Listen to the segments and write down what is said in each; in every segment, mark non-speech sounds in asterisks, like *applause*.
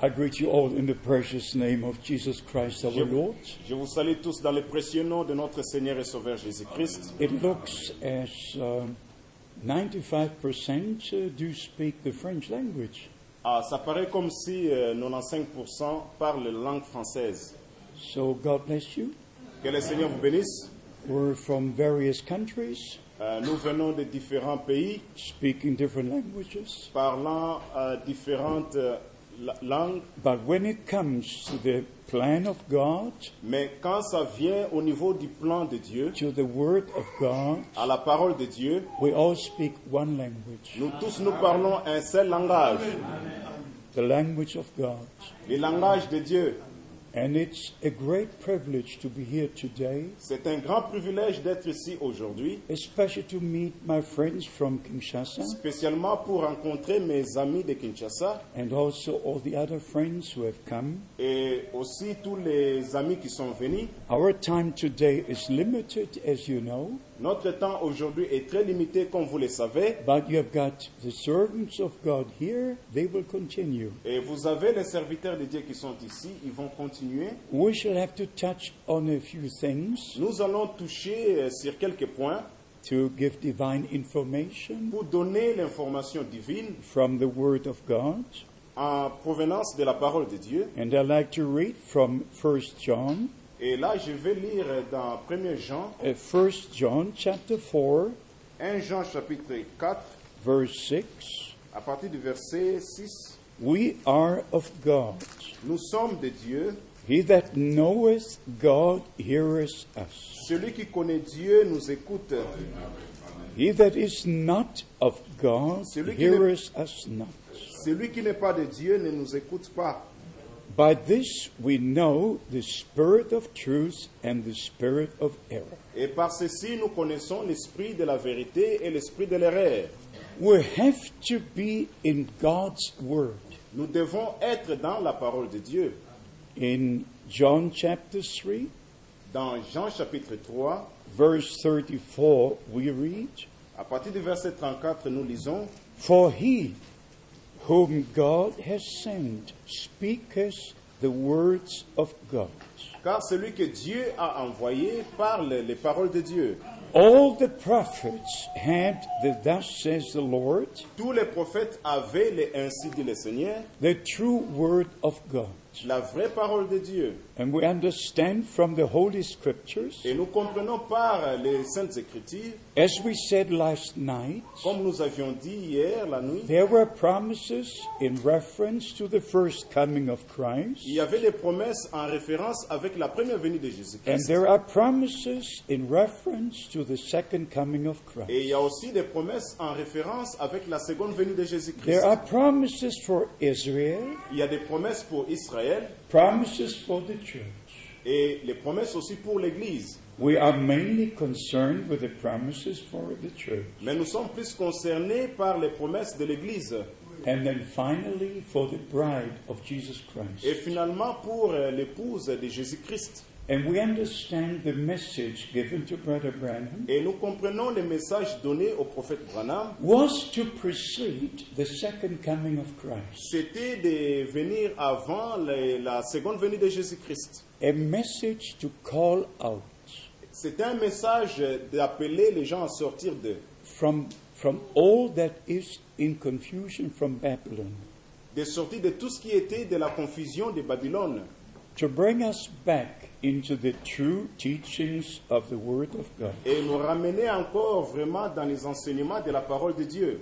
I greet you all in the precious name of Jesus Christ our Je, Lord. je vous salue tous dans le précieux nom de notre Seigneur et Sauveur Jésus-Christ. It looks as um, 95% uh, do speak the French language. Ah, ça paraît comme si euh, 95% parlent la langue française. So God bless you. Que le Seigneur vous bénisse. We're from various countries Euh, nous venons de différents pays speaking different languages. parlant euh, différentes la- langues, But when it comes to the plan of God, mais quand ça vient au niveau du plan de Dieu, to the Word of God, à la parole de Dieu, we all speak one language, nous tous nous parlons un seul langage, the language of God. le langage de Dieu. And it's a great privilege to be here today, C'est un grand privilège d'être ici aujourd'hui, especially to meet my friends from Kinshasa spécialement pour rencontrer mes amis de Kinshasa and also all the other friends who have come. et aussi tous les amis qui sont venus. Our time today is limited, as you know, Notre temps aujourd'hui est très limité, comme vous le savez, but you have got the servants of God here, they will continue. et vous avez les serviteurs de Dieu qui sont ici, ils vont continuer. We shall have to touch on a few things Nous allons toucher euh, sur quelques points to give divine information pour donner l'information divine from the Word of God. en provenance de la parole de Dieu. And I'd like to read from 1 John, Et là, je vais lire dans 1 Jean, uh, 1 John chapter 4, 1 Jean chapitre 4, verse 6. à partir du verset 6. We are of God. Nous sommes de Dieu. He that knoweth God heareth us. Celui qui connaît Dieu nous écoute. He that is not of God Celui heareth us not. Celui qui n'est pas de Dieu ne nous écoute pas. By this we know the spirit of truth and the spirit of error. Et par ceci, nous connaissons l'esprit de la vérité et l'esprit de l'erreur. We have to be in God's Word. Nous devons être dans la parole de Dieu. In John chapter 3, Dans Jean chapitre 3, verse 34, we read, à partir du verset 34, nous lisons For he whom God has sent speaketh the words of God. Car celui que Dieu a envoyé parle les paroles de Dieu. All the prophets had the thus says the Lord, Tous les prophètes avaient les ainsi dit le Seigneur, the true word of God. la vraie parole de Dieu. And we understand from the Holy Scriptures, Et nous comprenons par les Saintes Écritures, as we said last night, comme nous avions dit hier la nuit, there were promises in reference to the first coming of Christ, il y avait des promesses en référence avec la première venue de and Jésus-Christ. there are promises in reference to the second coming of Christ. Et il y a aussi des promesses en référence avec la seconde venue de Jésus-Christ. There are promises for Israel, Il y a des promesses pour Israël promises for the church. et les promesses aussi pour l'Église. We are mainly concerned with the promises for the church. Mais nous sommes plus concernés par les promesses de l'Église. And then finally for the bride of Jesus Et Christ. finalement pour euh, l'épouse de Jésus-Christ. And we understand the message given to Brother Branham Et nous comprenons les messages donnés au prophète Branham. was to precede the second coming of Christ. C'était de venir avant les- la seconde venue de Jésus-Christ. A message to call out C'était un message d'appeler les gens à sortir de, from, from all that is in confusion from Babylon, de sortir de tout ce qui était de la confusion de Babylone. to bring us back into the true teachings of the Word of God. et nous ramener encore vraiment dans les enseignements de la parole de Dieu.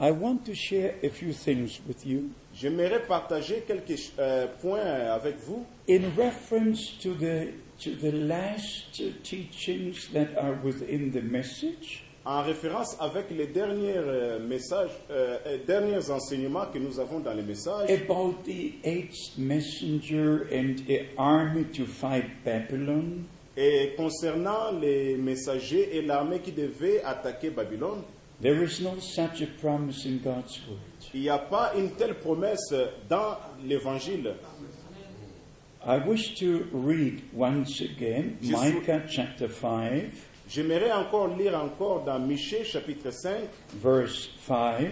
I want to share a few things with you J'aimerais partager quelques euh, points avec vous in reference to the, to the last teachings that are within the message en référence avec les derniers euh, messages, euh, derniers enseignements que nous avons dans les messages about the eighth messenger and an army to fight Babylon. et concernant les messagers et l'armée qui devait attaquer Babylone. There is no such a promise in God's Word. Il n'y a pas une telle promesse dans l'évangile. I wish to read once again Micah chapter 5, J'aimerais encore lire encore dans Michée chapitre 5, verse 5.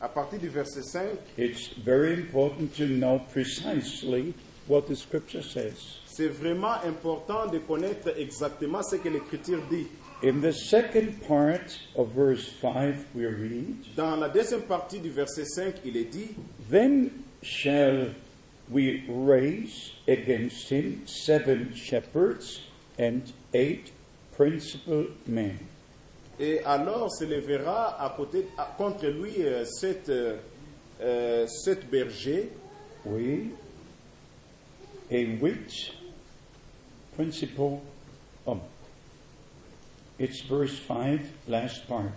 à partir du verset 5, it's very important to know precisely what the scripture says. c'est vraiment important de connaître exactement ce que l'Écriture dit. In the second part of verse 5, we read, Dans la deuxième partie du verset 5, il est dit Then shall we raise against him seven shepherds and eight principal men. Et alors s'élèvera à côté, à- contre lui euh, sept, euh, euh, sept bergers, We, in which principal, um, it's verse 5, last part.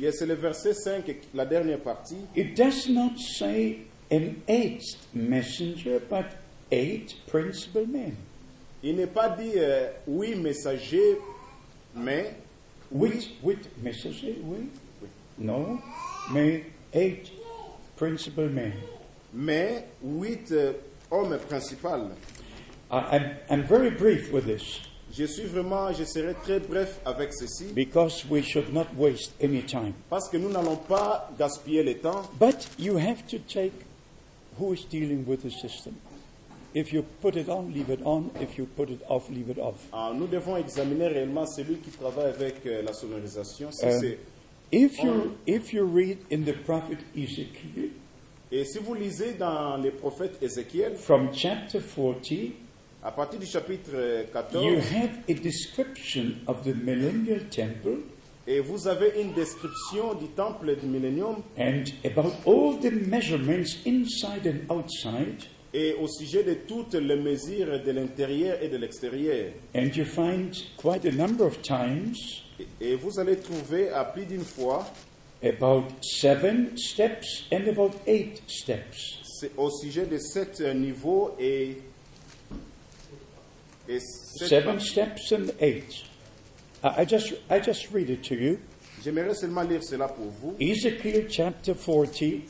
Et c'est le verset 5, la dernière partie. It does not say an eighth messenger, but eight principal men. Il n'est pas dit euh, oui messager, mais Which, which messenger? We? No, may eight principal men. mais huit euh, hommes principaux. I'm, I'm very brief with this Je suis vraiment, je serai très bref avec ceci, because we should not waste any time. parce que nous n'allons pas gaspiller le temps. But you have to take who is dealing with the system. If you put it on, leave it on. If you put it off, leave it off. Ah, nous devons examiner réellement celui qui travaille avec euh, la sonorisation. Si Euh, c'est- If you, if you read in the prophet Ezekiel Et si vous lisez dans les prophètes Ézéchiel, from chapter 40, à partir du chapitre euh, 14, you have a description of the millennial temple et vous avez une description du temple du millénium and about all the measurements inside and outside. Et au sujet de toutes les mesures de l'intérieur et de l'extérieur. And you find quite a number of times Et- vous allez trouver à plus d'une fois, about seven steps and about eight steps. c'est au sujet de sept niveaux et, et sept- Seven steps and eight. I I just, I just read it to you. J'aimerais seulement lire cela pour vous. Ezekiel chapter 40,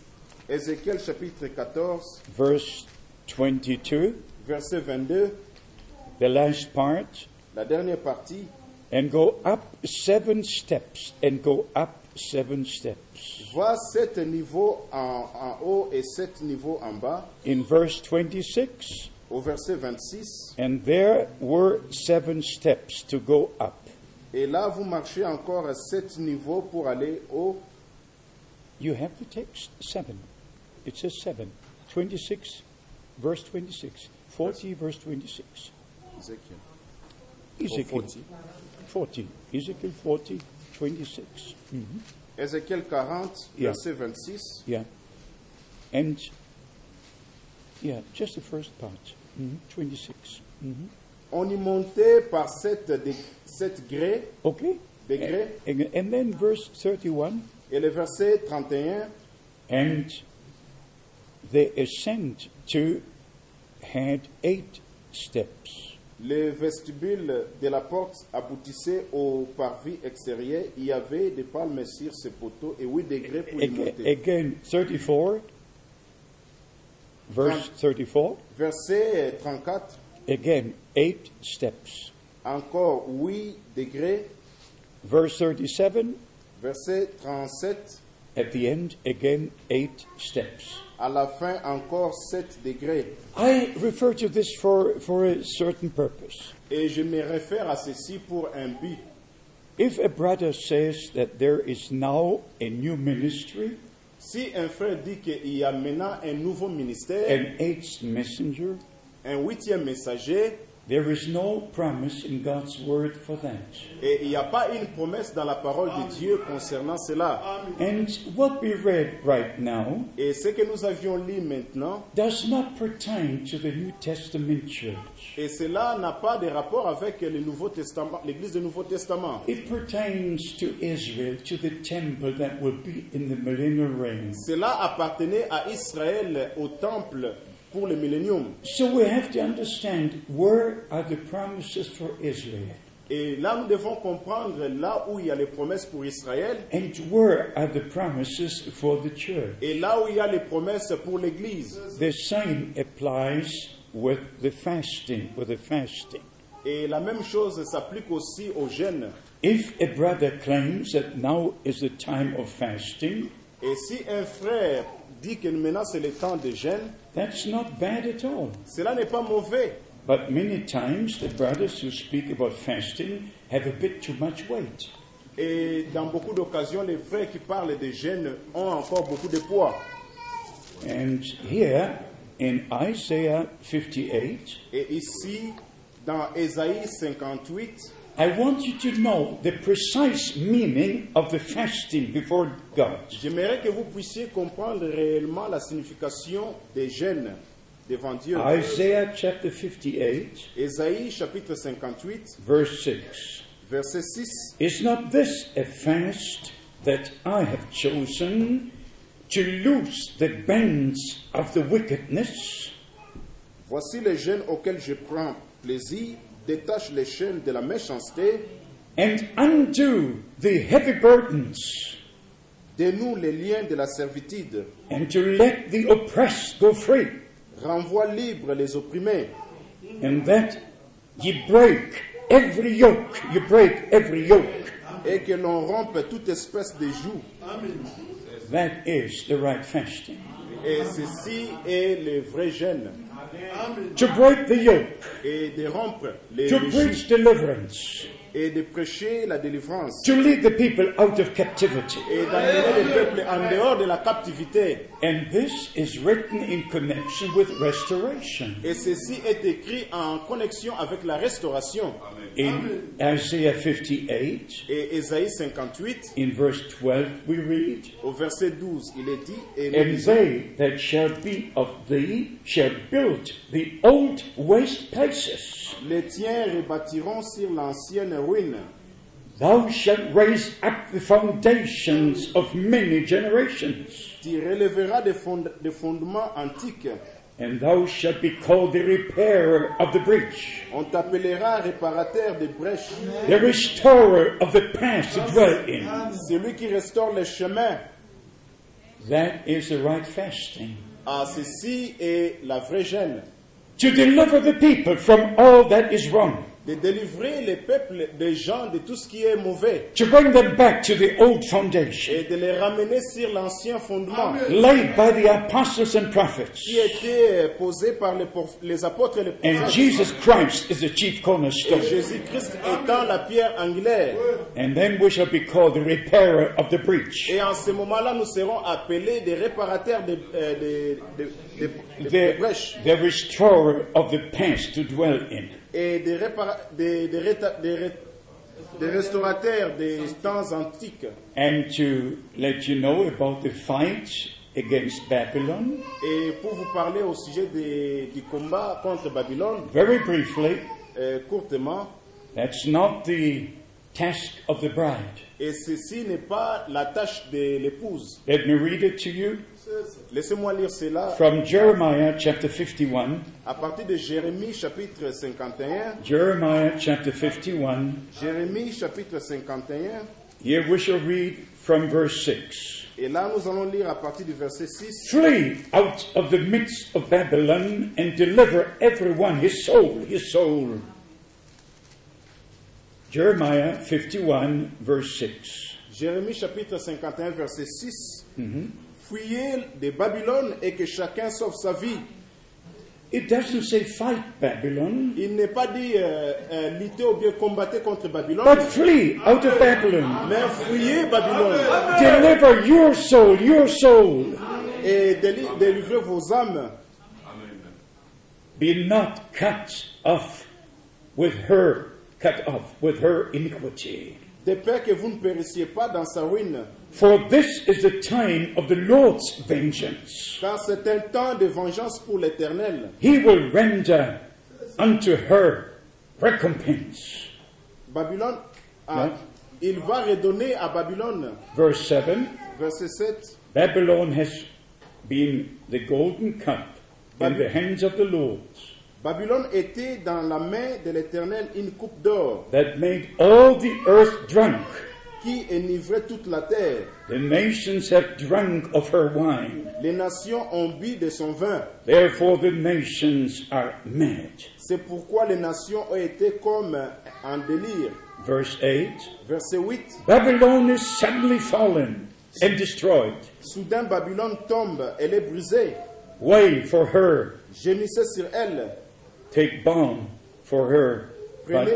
Ézéchiel chapitre 14, verse 22, verset 22, the last part, la dernière partie. and go up seven steps, and go up seven steps. Sept niveaux en, en haut et sept niveaux en bas. In verse 26, Au verset 26. and there were seven steps to go up. Et là, vous marchez encore sept niveaux pour aller au. You have to take s- seven. It says seven. 26, verse 26. 40, verse 26. Ézéchiel. Ezekiel 40. 40. Ezekiel 40, 26. Mhm. Ézéchiel 40, Yeah. verset 26. Yeah. And, yeah, just the first part. Mhm, 26. Mhm. On y montait par sept, sept grès, Okay? degrés. And, and then verse 31. Et le verset 31. And the ascent to had eight steps. Le vestibule de la porte aboutissait au parvis extérieur. Il y avait des palmes sur ce poteau et 8 degrés pour y monter. Again, 34, verse 34. Verset 34. Again, eight steps. Encore 8 degrés. Verse 37, Verset 37. at the end, again, eight steps. À la fin, encore 7 degrés. I refer to this for, for a certain purpose. Et je me réfère à ceci pour un but. If a brother says that there is now a new ministry, Si un frère dit qu'il y a maintenant un nouveau ministère, an eighth messenger, un huitième messager, there is no promise in God's word for that. et il n'y a pas une promesse dans la parole de Dieu concernant cela. And what we read right now Et ce que nous avions lu maintenant, does not pertain to the New Testament church. et cela n'a pas de rapport avec le Nouveau Testament, l'Église du Nouveau Testament. It pertains to Israel, to the temple that will be in the millennial reign. Cela appartenait à Israël, au temple, pour le millénium. So we have to understand where are the promises for Israel Et là, nous devons comprendre là où il y a les promesses pour Israël, and where are the promises for the church. et là où il y a les promesses pour l'Église. The same applies with the fasting, with the fasting. Et la même chose s'applique aussi aux jeunes. If a brother claims that now is the time of fasting, Et si un frère dit que maintenant c'est le temps de jeûne, that's not bad at all. cela n'est pas mauvais. But many times the brothers who speak about fasting have a bit too much weight. Et dans beaucoup d'occasions, les frères qui parlent de jeûne ont encore beaucoup de poids. And here in Isaiah 58, Et ici, dans Ésaïe 58, I want you to know the precise meaning of the fasting before God. j'aimerais que vous puissiez comprendre réellement la signification des jeûnes devant Dieu. Isaiah chapter 58, Ésaïe chapitre 58, verse 6. verset 6. Is not this a fast that I have chosen to loose the bands of the wickedness, Voici les jeûnes auxquels je prends plaisir, détache les chaînes de la méchanceté, and undo the heavy burdens, dénoue les liens de la servitude, and to let the oppressed go free, renvoie libre les opprimés, and that ye break every yoke, you break every yoke. et que l'on rompe toute espèce de joug. That is the right fasting. Et ceci est le vrai jeûne. To break the yoke, Et de rompre les, to preach deliverance, et de prêcher la délivrance, to lead the people out of captivity. et d'amener le peuple en dehors de la captivité. And this is written in connection with restoration. Et ceci est écrit en connexion avec la restauration. In Isaiah 58, Et Ésaïe 58, in verse 12, we read, au verset 12, il est dit, et And they that shall be of thee shall build the old waste places. les tiens rebâtiront sur l'ancienne ruine. Thou shalt raise up the foundations of many generations, Tu relèveras des, fond- des fondements antiques. And thou shalt be called the repairer of the breach, On t'appellera réparateur des brèches, the restorer of the past to dwell in. celui qui restaure les chemins. That is the right fasting. Ah, ceci est la vraie gêne. To deliver the people from all that is wrong, De délivrer les peuples des gens de tout ce qui est mauvais to bring them back to the old foundation et de les ramener sur l'ancien fondement laid by the apostles and prophets. qui était posé par les, les apôtres et les And prophètes. Jesus Christ is the chief Et cornerstone. Jésus-Christ étant la pierre angulaire. And then we shall be called the repairer of the breach, Et en ce moment-là, nous serons appelés des réparateurs de, euh, des- des- des the, brèches the restorer of the past to dwell in. Et des, des- des des des restaurateurs des temps antiques. And to let you know about the fight against Babylon, Et pour vous parler au sujet des- du combat contre Babylone, very briefly, euh, courtement, that's not the task of the bride. et ceci n'est pas la tâche de l'épouse. Let me read it to you Laissez-moi lire cela from Jeremiah chapter 51. à partir de Jérémie chapitre 51. Jeremiah chapter 51. Jérémie chapitre 51. Here we shall read from verse 6. Et là, nous allons lire à partir du verset 6. Flee out of the midst of Babylon and deliver everyone his soul, his soul. Jeremiah 51, verse 6. Jérémie chapitre 51, verset 6. Mm-hmm. Fuyez de Babylone et que chacun sauve sa vie. It doesn't say fight Babylon, Il n'est pas dit euh, euh, lutter ou bien combattre contre Babylone, but flee out of Babylon. mais fuyez Babylone Deliver your soul, your soul. et déli- délivrez vos âmes. Be not cut off with her, cut off with her iniquity. De peur que vous ne périssiez pas dans sa ruine. For this is the time of the Lord's vengeance. Car c'est un temps de vengeance pour l'Éternel. He will render unto her recompense. Babylone, ah, Ouais. il va redonner à Babylone. Verse 7 Verset 7. Babylon has been the golden cup in the hands of the Lord Babylone était dans la main de l'Éternel une coupe d'or that made all the earth drunk. Qui enivrait toute la terre. The nations have drunk of her wine. Les nations ont bu de son vin. Therefore, the nations are mad. C'est pourquoi les nations ont été comme en délire. Verse 8 Verset 8. Babylon is suddenly fallen. and destroyed. Soudain, Babylone tombe, elle est brisée. Wail for her, Gémissez sur elle. take balm for her, but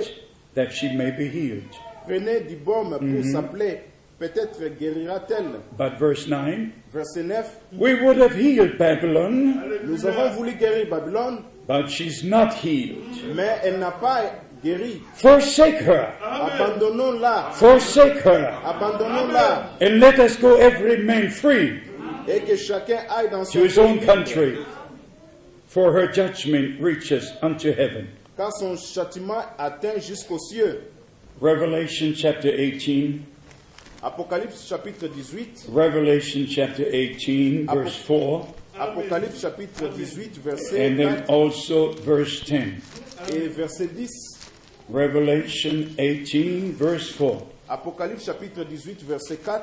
that she may be healed. Prenez du baume pour sa plaie. Peut-être guérira-t-elle. But verse 9 Verset 9. We would have healed Babylon, Nous avons voulu guérir Babylone, but she's not healed. mais elle n'a pas guéri. Forsake her, Abandonnons-la. forsake her, Abandonnons-la. and let us go every man free Et que chacun aille dans son to his own country, for her judgment reaches unto heaven. Car son châtiment atteint jusqu'aux cieux. Revelation chapter 18, Apocalypse chapitre 18. Revelation chapter 18, verse 4, Apocalypse chapitre 18, verset and then 4 also verse 10. et verset 10. Revelation 18, verse 4. Apocalypse chapitre 18, verset 4.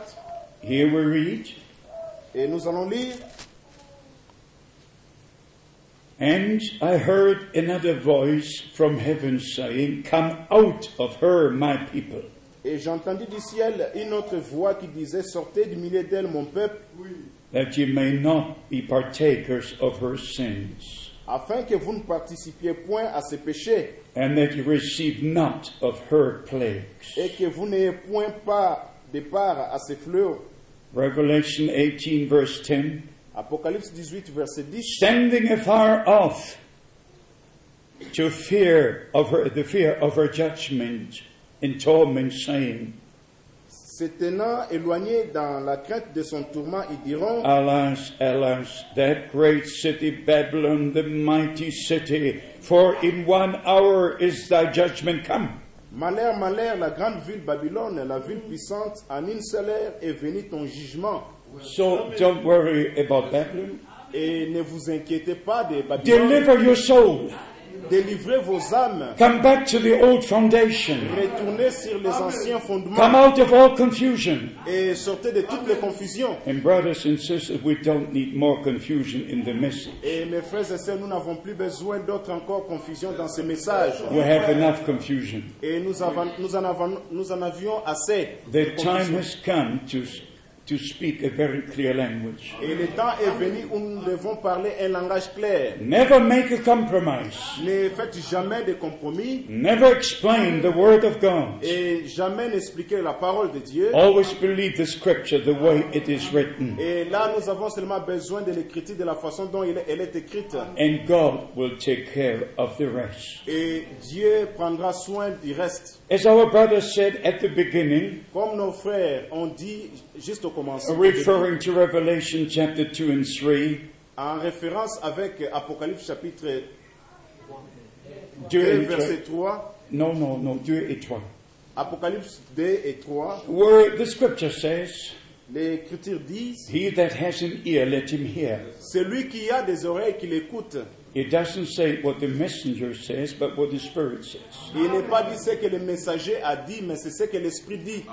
Here we read, Et nous allons lire. And I heard another voice from heaven saying, Come out of her, my people, Et j'entendis du ciel une autre voix qui disait Sortez du milieu d'elle, mon peuple, that ye may not be partakers of her sins, afin que vous ne participiez point à ses péchés, and that ye receive not of her plagues. et que vous n'ayez point pas de part à ses fléaux. Revelation 18, verse 10. Apocalypse 18, verset 10. Standing afar off to fear of her, the fear of her judgment in torment, saying, Se tenant éloignés dans la crainte de son tourment, ils diront Alas, alas, that great city Babylon, the mighty city, for in one hour is thy judgment come. Malheur, malheur, la grande ville Babylone, la ville puissante, en une seule heure est venu ton jugement. So don't worry about Babylon. Et ne vous inquiétez pas de Babylone. Deliver your soul. Délivrez vos âmes. Come back to the old foundation. Retournez sur les anciens fondements. Come out of all confusion. et sortez de toutes les confusions. And brothers and sisters, we don't need more confusion in the message. Et mes frères et sœurs, nous n'avons plus besoin d'autres encore confusions dans ce message. We have enough confusion. Et nous, avons- nous en, avons- nous en avions assez. The time has come to, to speak a very clear language. Et le temps est venu où nous devons parler un langage clair. Never make a compromise. Ne faites jamais de compromis Never explain the Word of God. et jamais n'expliquer la parole de Dieu. Always believe the Scripture the way it is written, Et là, nous avons seulement besoin de l'écriture de la façon dont est- elle est écrite. and God will take care of the rest. Et Dieu prendra soin du reste. As our brother said at the beginning, Comme nos frères ont dit juste au commencement, referring to Revelation chapter 2 and 3, en référence avec Apocalypse chapitre 2 2, and 3, verset 3, no, no, no, 2 et 3, Apocalypse 2 et 3, where the Scripture says, l'Écriture dit He that has an ear, let him hear. Celui qui a des oreilles qui l'écoute. It doesn't say what the messenger says, but what the Spirit says. Il n'est pas dit ce que le messager a dit, mais c'est ce que l'Esprit dit.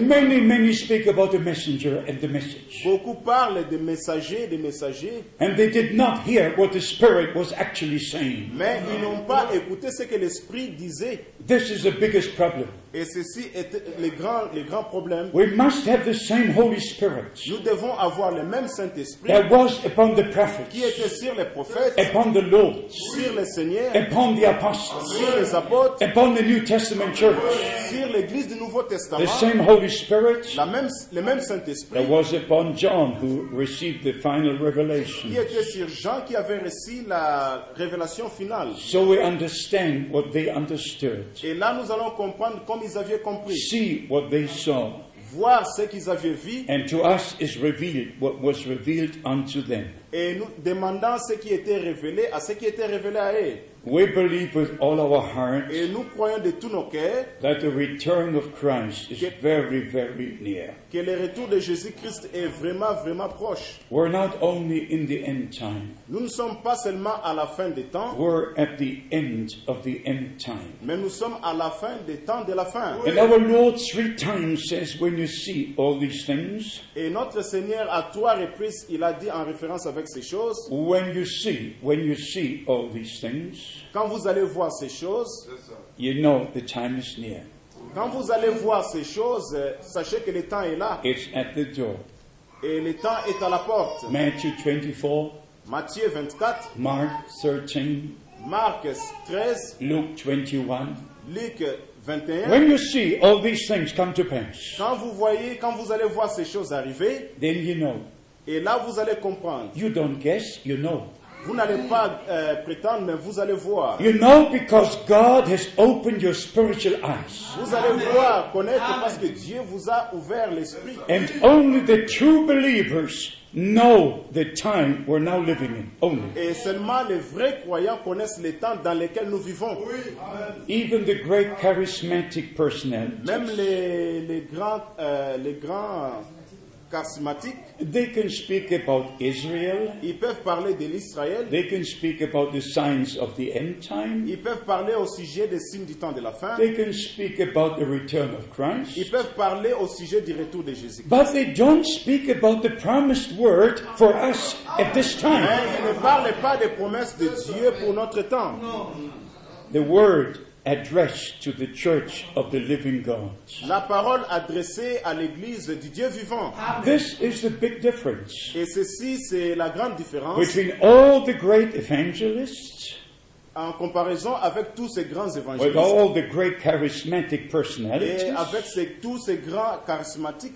Many, many speak about the messenger and the message. Beaucoup parlent des messagers, des messagers, And they did not hear what the Spirit was actually saying. mais ils n'ont pas écouté ce que l'Esprit disait. This is the biggest problem. Et ceci est le grand, le grand problème. We must have the same Holy Spirit Nous devons avoir le même Saint-Esprit that was upon the prophets, qui était sur les prophètes, upon the Lords, sur les seigneurs, upon the apostles, sur les apôtres, upon the New Testament church. sur l'Église du Nouveau The Testament. same Holy Spirit La même, le même that Saint-Esprit was upon John, who received the final revelation. qui était sur Jean qui avait reçu la révélation finale. So we understand what they understood, Et là, nous allons comprendre comme ils avaient compris, see what they saw, voir ce qu'ils avaient vu and to us is revealed what was revealed unto them. et nous demandant ce qui était révélé à ce qui était révélé à eux. We believe with all our hearts Et nous croyons de tous nos cœurs that the return of Christ is very, very near. que le retour de Jésus-Christ est vraiment, vraiment proche. We're not only in the end time, Nous ne sommes pas seulement à la fin des temps, we're at the end of the end time. mais nous sommes à la fin des temps de la fin. And our Lord three times says, when you see all these things, Et notre Seigneur, à trois reprises, il a dit en référence avec ces choses, when you see, when you see all these things, quand vous allez voir ces choses, you know the time is near. quand vous allez voir ces choses, euh, sachez que le temps est là. It's at the door. Et le temps est à la porte. Matthew 24, Matthieu 24, Mark 13, Marc 13, Luke 21. Luc 21. When you see all these things come to pass, Quand vous voyez, quand vous allez voir ces choses arriver, then you know. et là vous allez comprendre. You don't guess, you know. Vous n'allez pas euh, prétendre, mais vous allez voir. You know because God has opened your spiritual eyes. Vous allez voir, connaître, parce que Dieu vous a ouvert l'esprit. And only the true believers know the time we're now living in. Only. Et seulement les vrais croyants connaissent les temps dans lesquels nous vivons. Even the great charismatic personalities, Même les, les grands, euh, les grands they can speak about Israel. ils peuvent parler de l'Israël, They can speak about the signs of the end time. ils peuvent parler au sujet des signes du temps de la fin, They can speak about the return of Christ. ils peuvent parler au sujet du retour de Jésus. But they don't speak about the promised word for us at this Mais time. ils ne parlent pas des promesses de Dieu pour notre temps. The word addressed to the church of the living God. La parole adressée à l'Église du Dieu vivant. This is the big difference Et ceci, c'est la grande différence between all the great evangelists, en comparaison avec tous ces grands with évangélistes all the great charismatic et personalities, avec ces- tous ces grands charismatiques,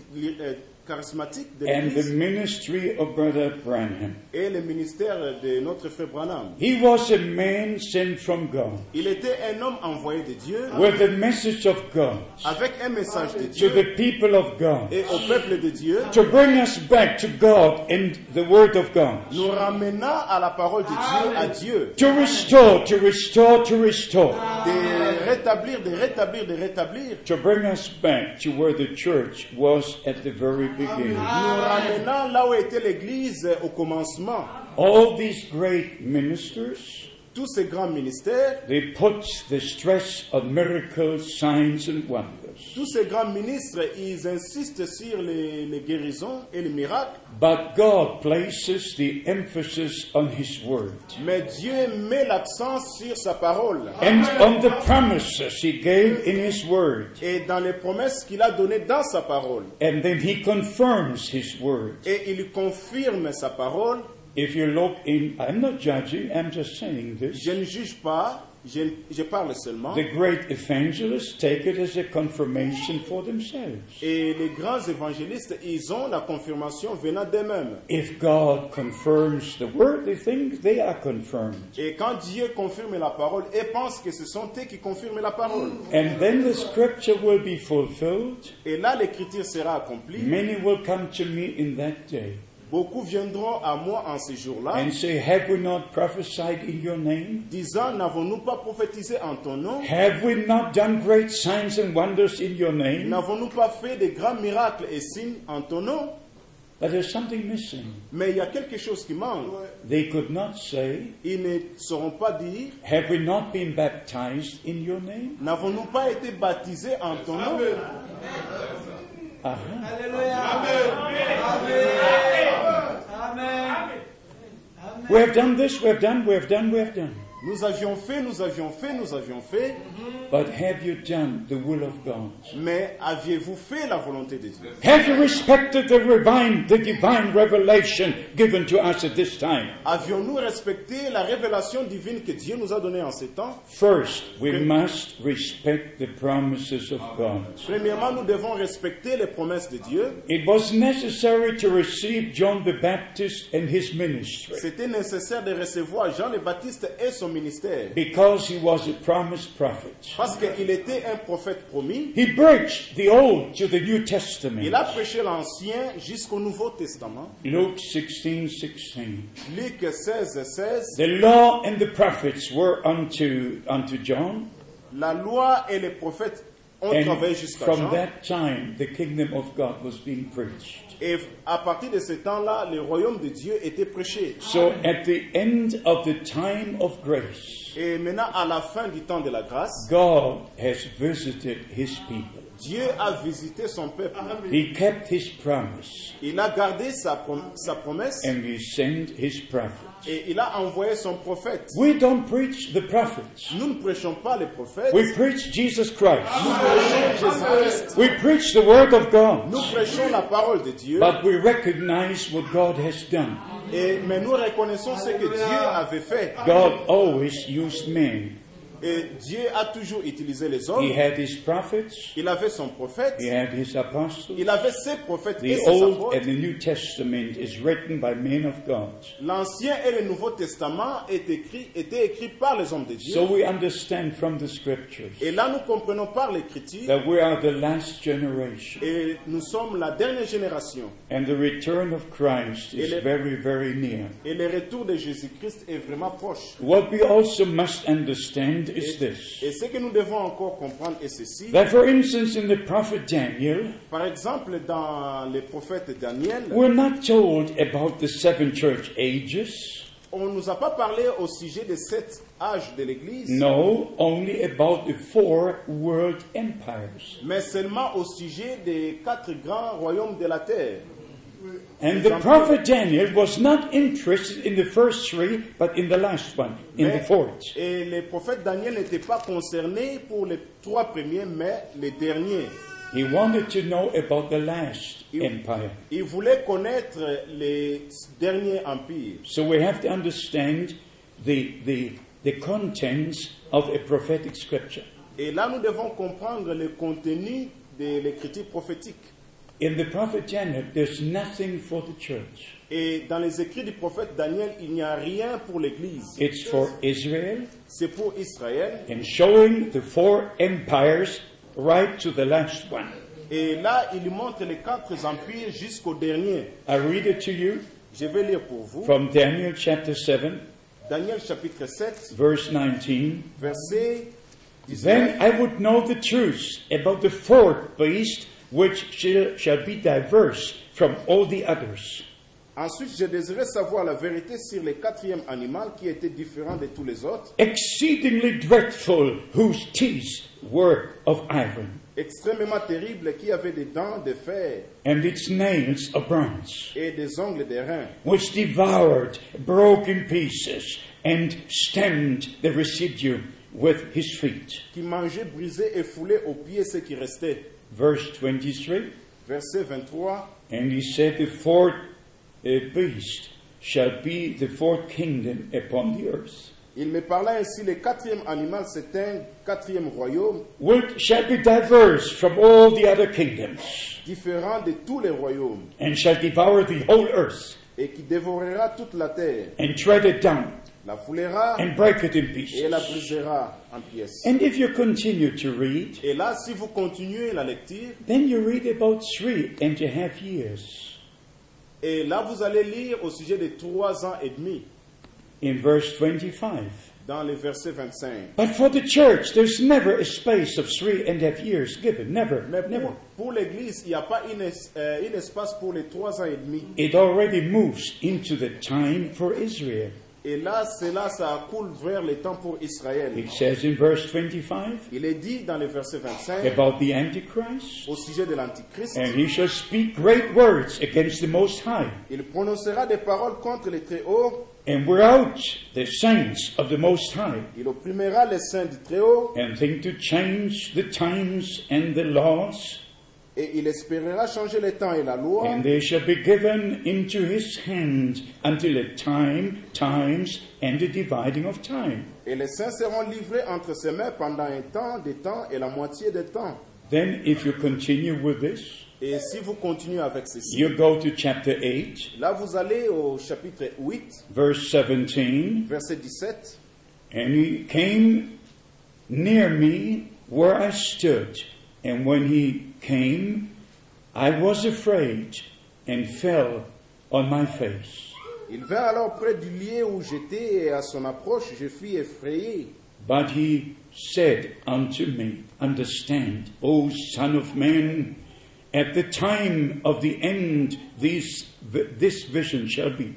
charismatiques de and the ministry of Brother Branham. et le ministère de notre frère Branham. He was a man sent from God Il était un homme envoyé de Dieu with a message of God avec un message de Dieu. to the people of God. et au peuple de Dieu, to bring us back to God and the Word of God. nous ramenant à la parole de Dieu, à Dieu, To restore, to restore, to restore. de rétablir, de rétablir, de rétablir, To bring us back to where the church was at the very beginning. nous ramenant là où était l'Église au commencement. All these great ministers, Tous ces grands ministères, they put the stress on miracles, signs, and wonders. Tous ces grands ministres, ils insistent sur les, les guérisons et les miracles, But God places the emphasis on His Word mais Dieu met l'accent sur sa parole and on the promises He gave in His Word. et dans les promesses qu'il a données dans sa parole. And then He confirms His Word. Et il confirme sa parole. If you look in, I'm not judging, I'm just saying this. Je ne juge pas, je, je parle seulement. The great evangelists take it as a confirmation for themselves. Et les grands évangélistes, ils ont la confirmation venant d'eux-mêmes. If God confirms the word, they think they are confirmed. Et quand Dieu confirme la parole, ils pensent que ce sont eux qui confirment la parole. And then the scripture will be fulfilled. Et là, l'écriture sera accomplie. Many will come to me in that day Beaucoup viendront à moi en ces jours-là, and say, Have we not prophesied in your name? disant, n'avons-nous pas prophétisé en ton nom? Have we not done great signs and wonders in your name? N'avons-nous pas fait de grands miracles et signes en ton nom? But there's something missing. Mais il y a quelque chose qui manque. They could not say, Ils ne sauront pas dire, Have we not been baptized in your name? n'avons-nous pas été baptisés en ton nom? Uh-huh. We have done this, we have done, we have done, we have done. Nous avions fait, nous avions fait, nous avions fait, But have you done the will of God? mais aviez-vous fait la volonté de Dieu? Have you respected the divine, the divine revelation given to us at this time? Avions-nous respecté la révélation divine que Dieu nous a donnée en ces temps? First, we must respect the promises of God. Premièrement, nous devons respecter les promesses de Dieu. It was necessary to receive John the Baptist and his ministry C'était nécessaire de recevoir Jean le Baptiste et son ministère because he was a promised prophet. parce qu'il était un prophète promis. He bridged the Old to the New Testament. Il a prêché l'Ancien jusqu'au Nouveau Testament. Luke 16, 16. Luc 16, 16. The law and the prophets were unto, unto John, La loi et les prophètes ont and travaillé jusqu'à from that time the kingdom of God was being preached. Et à partir de ce temps-là, le royaume de Dieu était prêché. So at the end of the time of grace, Et maintenant, à la fin du temps de la grâce, God has visited his people. Dieu a visité son peuple. He kept his promise Il a gardé sa, prom- sa promesse and he sent his prophet. et il a envoyé son prophète. We don't preach the prophets. Nous ne prêchons pas les prophètes, We preach Jesus Christ. nous prêchons Jésus-Christ. We preach the Word of God. Nous prêchons la parole de Dieu, But we recognize what God has done. et, mais nous reconnaissons ce que Dieu avait fait. God always used men. Et Dieu a toujours utilisé les hommes. He had his prophets, Il avait son prophète, he had his apostles. il avait ses prophètes et The ses Old apôtres. and the New Testament is written by men of God. L'Ancien et le Nouveau Testament est écrit, étaient écrits par les hommes de Dieu. So we understand from the scriptures Et là, nous comprenons par l'Écriture, that we are the last generation. et nous sommes la dernière génération. And the return of Christ is Et le- very, very near. Et le retour de Jésus-Christ est vraiment proche. What we also must understand is this. Et ce que nous devons encore comprendre est ceci. That, for instance, in the prophet Daniel, Par exemple, dans les prophètes Daniel, we're not told about the seven church ages. on ne nous a pas parlé au sujet des sept âges de l'Église, No, only about the four world empires. mais seulement au sujet des quatre grands royaumes de la terre. And the prophet Daniel was not interested in the first three, but in the last one, in the fourth. et les prophètes Daniel n'étaient pas concernés pour les trois premiers, mais les derniers. He wanted to know about the last Il, empire. il voulait connaître les derniers empires. So we have to understand the, the, the contents of a prophetic scripture. Et là, nous devons comprendre le contenu de l'écriture prophétique. In the prophet Daniel, there's nothing for the church. Et dans les écrits du prophète Daniel, il n'y a rien pour l'Église. It's for Israel C'est pour Israël. and showing the four empires right to the last one. Et là, il montre les quatre empires jusqu'au dernier. I read it to you Je vais lire pour vous. from Daniel chapter 7, Daniel chapitre 7, verse 19. verset Then I would know the truth about the fourth beast, which shall, be diverse from all the others. Ensuite, je désirais savoir la vérité sur le quatrième animal qui était différent de tous les autres, exceedingly dreadful, whose teeth were of iron, extrêmement terrible, qui avait des dents de fer and its nails of bronze, et des ongles d'airain, which devoured, broke in pieces, and stemmed the residue with his feet. qui mangeait, brisait et foulait aux pieds ce qui restait. Verse 23 Verset 23. And he said, The fourth uh, beast shall be the fourth kingdom upon the earth, Il me parla ainsi, le quatrième animal, c'est un quatrième royaume which shall be diverse from all the other kingdoms, différent de tous les royaumes and shall devour the whole earth, et qui dévorera toute la terre, and tread it down, la foulera and break it in et la pieces. brisera en pièces. And if you continue to read, Et là, si vous continuez la lecture, then you read about three and a half years. et là vous allez lire au sujet de trois ans et demi In verse 25. dans le verset 25. But for the church, there's never a space of three and a half years given. Never, Mais never. pour, pour l'Église, il n'y a pas une euh, un espace pour les trois ans et demi. It already moves into the time for Israel. Et là, cela, ça coule vers le temps pour Israël. It says in verse 25 Il est dit dans le verset 25 about the Antichrist, au sujet de l'Antichrist, and he shall speak great words against the Most High, il prononcera des paroles contre les Très-Hauts, and wear out the saints of the Most High, il opprimera les saints du Très-Haut, and think to change the times and the laws, et il espérera changer les temps et la loi, and they shall be given into his hand until the time, times, and the dividing of time. et les saints seront livrés entre ses mains pendant un temps, des temps et la moitié des temps. Then, if you continue with this, Et si vous continuez avec ceci, you go to chapter 8, là vous allez au chapitre 8, verse 17. verset 17. And he came near me where I stood. And when he came, I was afraid and fell on my face. Il vint alors près du lieu où j'étais et à son approche, je fus effrayé. But he said unto me, Understand, O Son of Man, at the time of the end this, this vision shall be.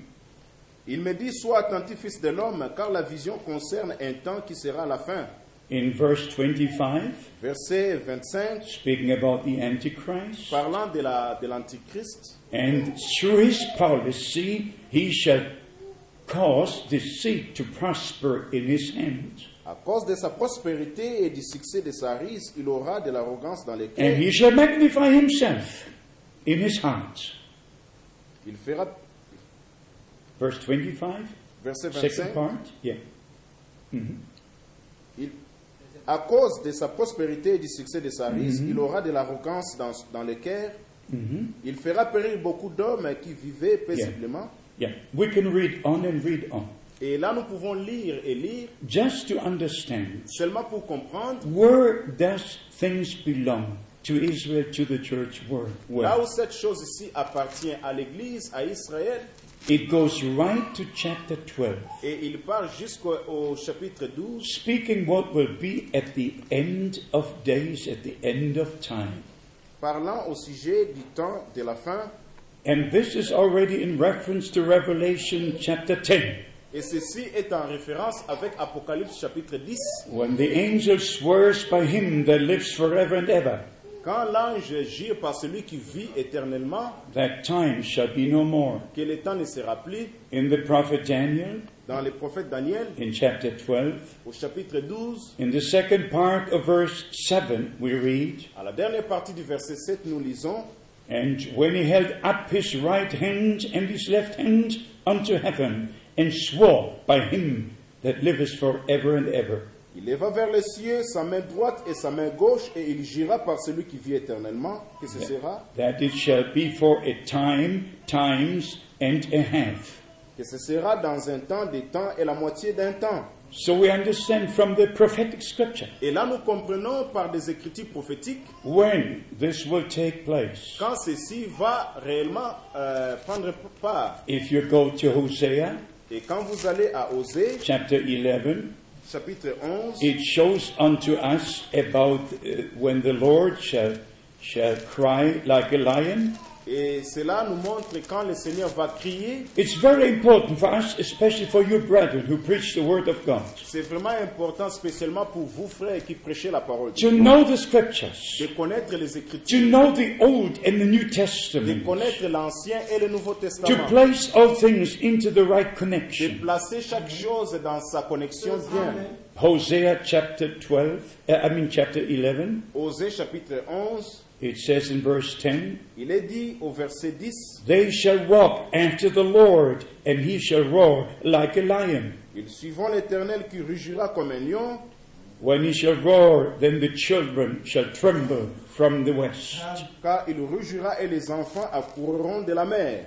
Il me dit, sois attentif, fils de l'homme, car la vision concerne un temps qui sera la fin. In verse 25, verset 25, speaking about the Antichrist. parlant de la- de l'Antichrist. And through his policy, he shall cause deceit to prosper in his hands. À cause de sa prospérité et du succès de sa rise, il aura de l'arrogance dans les And he shall magnify himself in his heart. Il fera, Verse 25, verset second part. Yeah. Mhm. il- à cause de sa prospérité et du succès de sa rise, il aura de l'arrogance dans, dans les cœurs. Mhm. Il fera périr beaucoup d'hommes qui vivaient paisiblement. Yeah. We can read on and read on. Et là, nous pouvons lire et lire Just to understand seulement pour comprendre where does things belong to Israel, to the church where? là où cette chose ici appartient à l'Église, à Israël, it goes right to chapter 12, et il part jusqu'au chapitre 12, speaking what will be at the end of days, at the end of time. parlant au sujet du temps de la fin. And this is already in reference to Revelation chapter 10, Et ceci est en référence avec Apocalypse chapitre 10, when the angel swears by him that lives forever and ever, quand l'ange jure par celui qui vit éternellement that time shall be no more. que le temps ne sera plus. In the prophet Daniel, Dans le prophète Daniel, in chapter 12, au chapitre 12, in the second part of verse 7, we read, à la dernière partie du verset 7, nous lisons And when he held up his right hand and his left hand unto heaven, and swore by him that liveth forever and ever, Il leva vers les cieux sa main droite et sa main gauche, et il jura par celui qui vit éternellement que ce sera, that it shall be for a time, times, and a half. que ce sera dans un temps des temps et la moitié d'un temps. So we understand from the prophetic scripture Et là, nous comprenons par des écritures prophétiques when this will take place. quand ceci va réellement euh, prendre part. If you go to Hosea Et quand vous allez à Osée, chapter 11, chapitre 11, it shows unto us about uh, when the Lord shall, shall cry like a lion. Et cela nous montre quand le Seigneur va crier. It's very important for us, especially for you brethren who preach the word of God, C'est vraiment important, spécialement pour vous, frères, qui prêchez la parole de to Dieu, know the scriptures, de connaître les to Écritures, know the Old and the New de Testament, connaître l'Ancien et le Nouveau to Testament. place all things into the right de connection. placer chaque chose dans sa connexion bien. Hosea chapter 12, uh, I mean chapter 11, Osée chapitre 11, it says in verse 10, il est dit au verset 10, They shall walk after the Lord, and he shall roar like a lion. ils suivront l'Éternel qui rugira comme un lion. When he shall roar, then the children shall tremble from the west. car il rugira et les enfants accourront de la mer.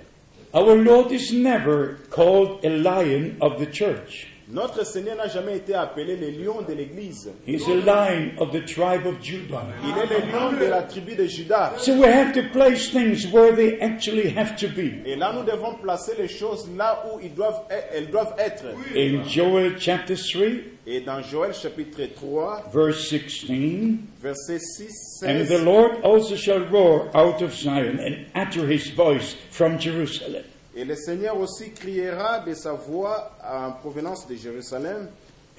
Our Lord is never called a lion of the church. Notre Seigneur n'a jamais été appelé le lion de l'Église. He's a lion of the tribe of Judah. Il est le lion de la tribu de Judas. So we have to place things where they actually have to be. Et là, nous devons placer les choses là où ils doivent, elles doivent être. In Joel chapter 3, Et dans Joël chapitre 3, verse 16, verset 6, And the Lord also shall roar out of Zion and utter his voice from Jerusalem. Et le Seigneur aussi criera de sa voix en provenance de Jérusalem,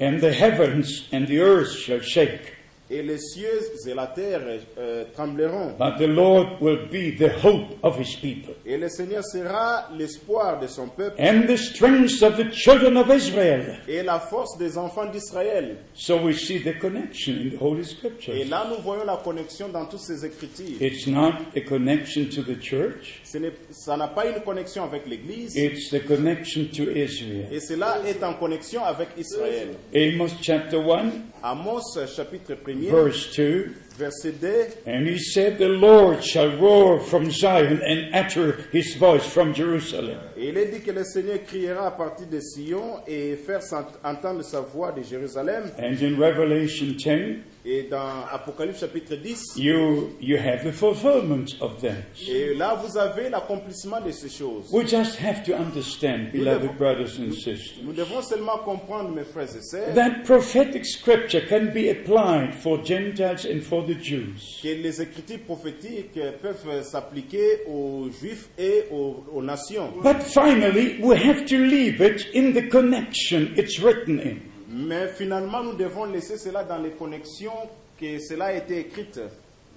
And the heavens and the earth shall shake, et les cieux et la terre euh, trembleront. but the Lord will be the hope of his people, Et le Seigneur sera l'espoir de son peuple and the strength of the children of Israel. et la force des enfants d'Israël. So we see the connection in the Holy Et Scriptures. là, nous voyons la connexion dans toutes ces écritures. It's not a connection to the church, Ce n'est- ça n'a pas une connexion avec l'Église, it's the connection to Israel. et cela est en connexion avec Israël. Amos chapter 1, Amos chapitre 1er, verse 2. verset 2, And he said, The Lord shall roar from Zion and utter his voice from Jerusalem. et il est dit que le Seigneur criera à partir de Sion et faire entendre sa voix de Jérusalem. And in Revelation 10, Et dans Apocalypse chapitre 10, you, you have the fulfillment of that. et là vous avez l'accomplissement de ces choses. We just have to understand, beloved brothers and sisters, Nous devons seulement comprendre, mes frères et sœurs, that prophetic scripture can be applied for Gentiles and for the Jews. que les écritures prophétiques peuvent s'appliquer aux Juifs et aux, aux nations. But finally, we have to leave it in the connection it's written in. Mais finalement, nous devons laisser cela dans les connexions que cela a été écrite.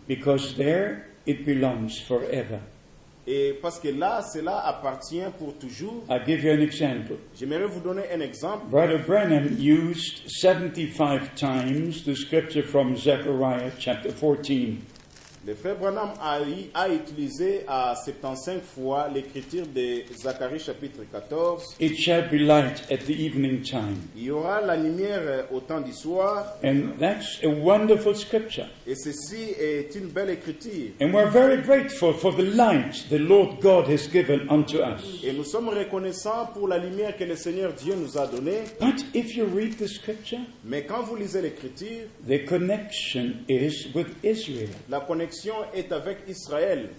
because there it belongs forever. Et parce que là, cela appartient pour toujours. I'll give you an example. J'aimerais vous donner un exemple. Brother Branham used 75 times the scripture from Zechariah chapter 14. Le frère Branham a, a utilisé à 75 fois l'écriture de Zacharie chapitre 14. It shall be light at the evening time. Il y aura la lumière euh, au temps du soir. And that's a wonderful scripture. Et ceci est une belle écriture. And we're very grateful for the light the Lord God has given unto us. Et nous sommes reconnaissants pour la lumière que le Seigneur Dieu nous a donnée. But if you read the scripture, Mais quand vous lisez l'écriture, the connection is with Israel. la connexion est avec Israël.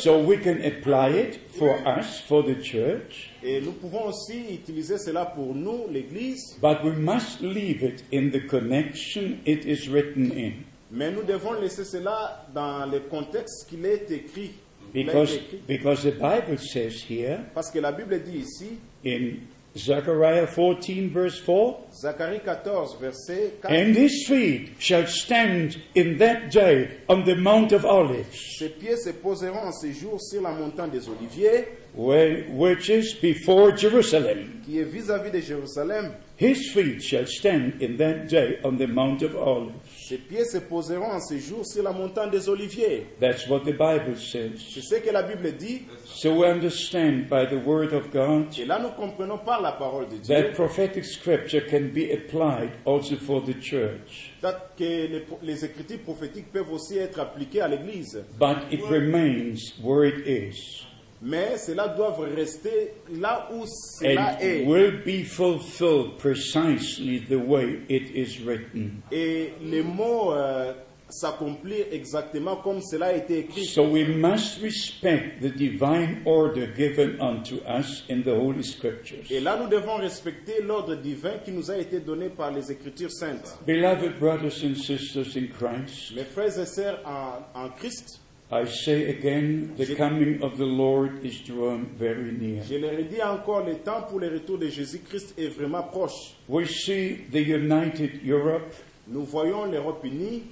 So we can apply it for us, for the church, Et nous pouvons aussi utiliser cela pour nous, l'Église. but we must leave it in the connection it is written in. Mais nous devons laisser cela dans le contexte qu'il est écrit. Because, because the Bible says here Parce que la Bible dit ici, in Zechariah 14, verse 4, Zacharie 14, verset 4, And his feet shall stand in that day on the Mount of Olives, Ses pieds se poseront en ce jour sur la montagne des Oliviers, which is before Jerusalem. qui est vis-à-vis de Jérusalem. His feet shall stand in that day on the Mount of Olives. Ses pieds se poseront en ce jour sur la montagne des Oliviers. That's what the Bible says. C'est ce que la Bible dit. So we understand by the Word of God Et là, nous comprenons par la parole de Dieu that prophetic scripture can be applied also for the church. que les, les écritures prophétiques peuvent aussi être appliquées à l'Église. But it remains where it is. Mais cela doit rester là où cela est. will be fulfilled precisely the way it is written. Et les mots euh, s'accomplir exactement comme cela a été écrit. So we must respect the divine order given unto us in the Holy Scriptures. Et là, nous devons respecter l'ordre divin qui nous a été donné par les Écritures saintes. Beloved brothers and sisters in Christ, Mes frères et sœurs en, en Christ, I say again, the coming of the Lord is drawn very near. je le redis encore, le temps pour le retour de Jésus-Christ est vraiment proche. We see the united Europe, Nous voyons l'Europe unie,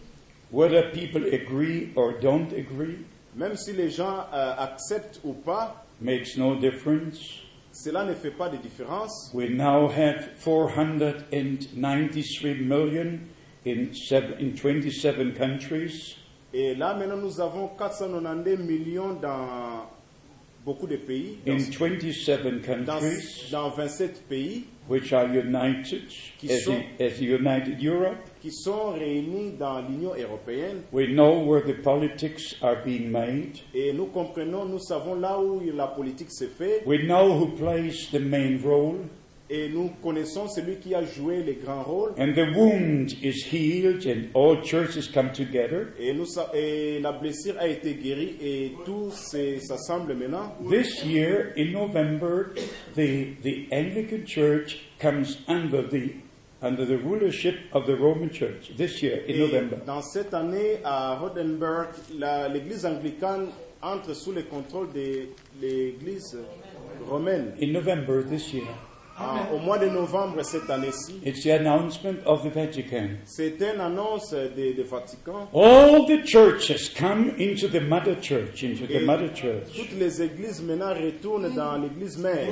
whether people agree or don't agree, même si les gens euh, acceptent ou pas, makes no difference. cela ne fait pas de différence. We now have 493 million in, seven, in 27 countries. Et là, maintenant, nous avons 492 millions dans beaucoup de pays, dans, in 27 dans, countries dans 27 pays, which are united Qui as sont- the, as the United Europe. qui sont réunis dans l'Union européenne. We know where the politics are being made. Et nous comprenons, nous savons là où la politique se fait. We know who plays the main role, Et nous connaissons celui qui a joué le grand rôle. and the wound is healed, and all churches come together. Et, nous, et la blessure a été guérie et tout se- s'assemble maintenant. This year, in November, the, the Anglican Church comes under the, under the rulership of the Roman Church. This year, in Et November. dans cette année, à Rodenberg, la- l'église anglicane entre sous le contrôle de l'église romaine. In November this year. Ah, en- au mois de novembre cette année-ci, It's the announcement of the Vatican. c'est une annonce de, de Vatican. All the churches come into the mother church, into the mother church. toutes les églises maintenant retournent dans l'église mère.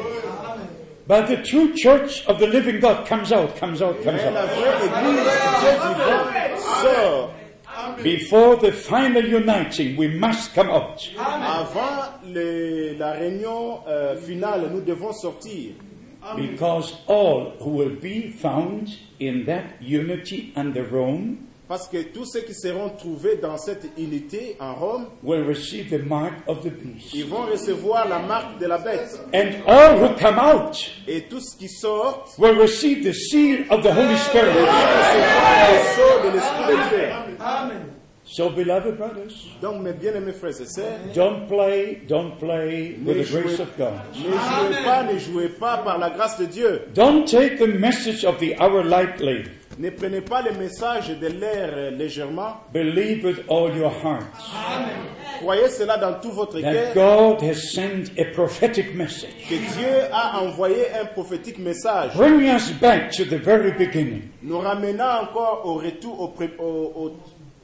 But the true church of the living God comes out, comes out, comes Mais la out. vraie église du Dieu vivant sort. Before the final uniting, we must come out. Avant le- la réunion euh, finale, nous devons sortir. Because all who will be found in that unity under Rome Parce que tous ceux qui seront trouvés dans cette unité en Rome, will receive the mark of the beast. ils vont recevoir la marque de la bête. And all who come out Et tous qui sortent will receive the seal of the Holy Spirit. recevront So, beloved brothers, Donc, mes bien-aimés frères et sœurs, don't play, don't play with the grace of God. ne jouez pas, ne jouez pas par la grâce de Dieu. Don't take the message of the hour lightly. Ne prenez pas les messages de l'air légèrement. Believe with all your hearts Croyez cela dans tout votre that cœur God has sent a prophetic message, que Dieu a envoyé un prophétique message, bringing us back to the very beginning. nous ramenant encore au retour au, pré- au-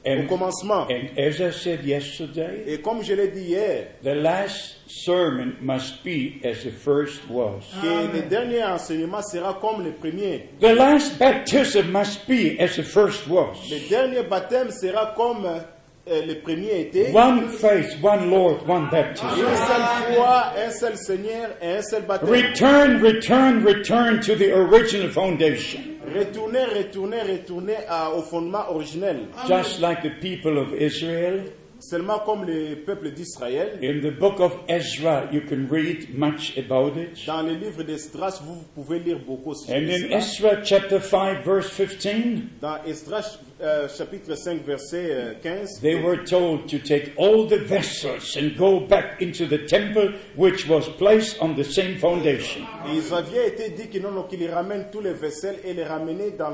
au And, commencement. and as I said yesterday, Et comme je l'ai dit hier, the last sermon must be as the first was. que le dernier enseignement sera comme le premier. The last baptism must be as the first was. Le dernier baptême sera comme euh, Euh, le premier était. One faith, one Lord, one baptism. Une seule foi, un seul Seigneur et un seul baptême. Return, return, return to the original foundation. Retournez, retournez, retournez au fondement originel. Just like the people of Israel. Seulement comme le peuple d'Israël. In the book of Ezra, you can read much about it. Dans le livre d'Esdras, vous pouvez lire beaucoup sur And in. Ezra chapter 5, verse 15, Dans Esdras euh, chapitre 5 verset euh, 15, they were told to take all the vessels and go back into the temple which was placed on the same foundation. et ils avaient été dit que non, non, qu'ils ramènent tous les vaisselles et les ramener dans,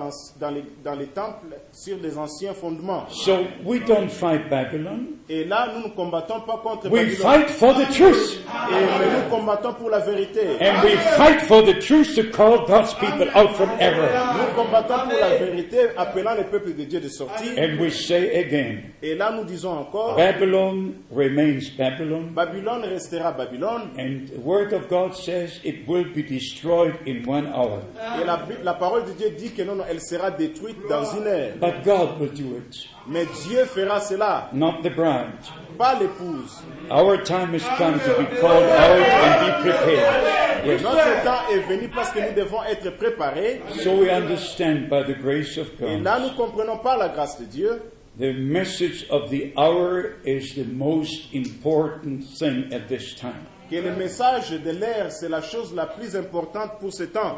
les, dans les temples sur les anciens fondements. So we don't fight Babylon. Et là, nous ne combattons pas contre We Babylone. fight for the truth. Et, mais nous combattons pour la vérité. And we fight for the truth to call God's people out from error. Nous combattons pour la vérité, appelant le peuple de Dieu de sortir. And we say again, Et là, nous disons encore, Babylon remains Babylon. Babylone restera Babylone. And the word of God says it will be destroyed in one hour. Et la, la parole de Dieu dit que non, non, elle sera détruite dans une heure. But God will do it, Mais Dieu fera cela, not the bride. Pas l'épouse. Our time has come to be called out and be prepared. Yes. Notre temps est venu parce que nous devons être préparés. So we understand by the grace of Et là, God, nous comprenons par la grâce de Dieu the message of the hour is the most important thing at this time. Que le message de l'air, c'est la chose la plus importante pour ce temps.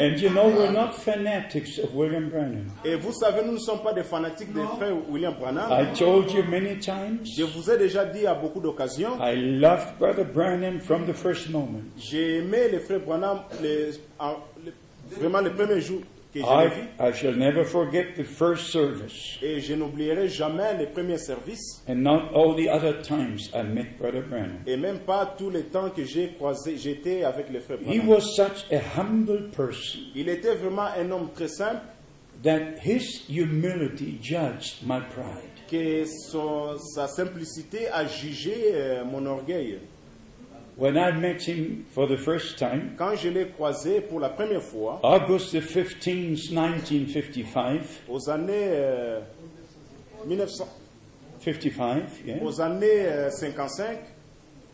And you know, we're not fanatics of William Branham. Et vous savez, nous ne sommes pas des fanatiques des frères William Branham. I told you many times, Je vous ai déjà dit à beaucoup d'occasions, I loved Brother Branham from the first moment. j'ai aimé les frères Branham les- en- les- vraiment le premier jour que I. I shall never forget the first service Et je n'oublierai jamais les premiers services and not all the other times I met Brother Branham. et même pas tous les temps que j'ai croisé, j'étais avec les frères He Branham. was such a humble person Il était vraiment un homme très simple that his humility judged my pride. que son- sa simplicité a jugé euh, mon orgueil. When I met him for the first time, Quand je l'ai croisé pour la première fois, August the 15th, 1955, aux années euh, 1900 55, yeah, aux années euh, 55,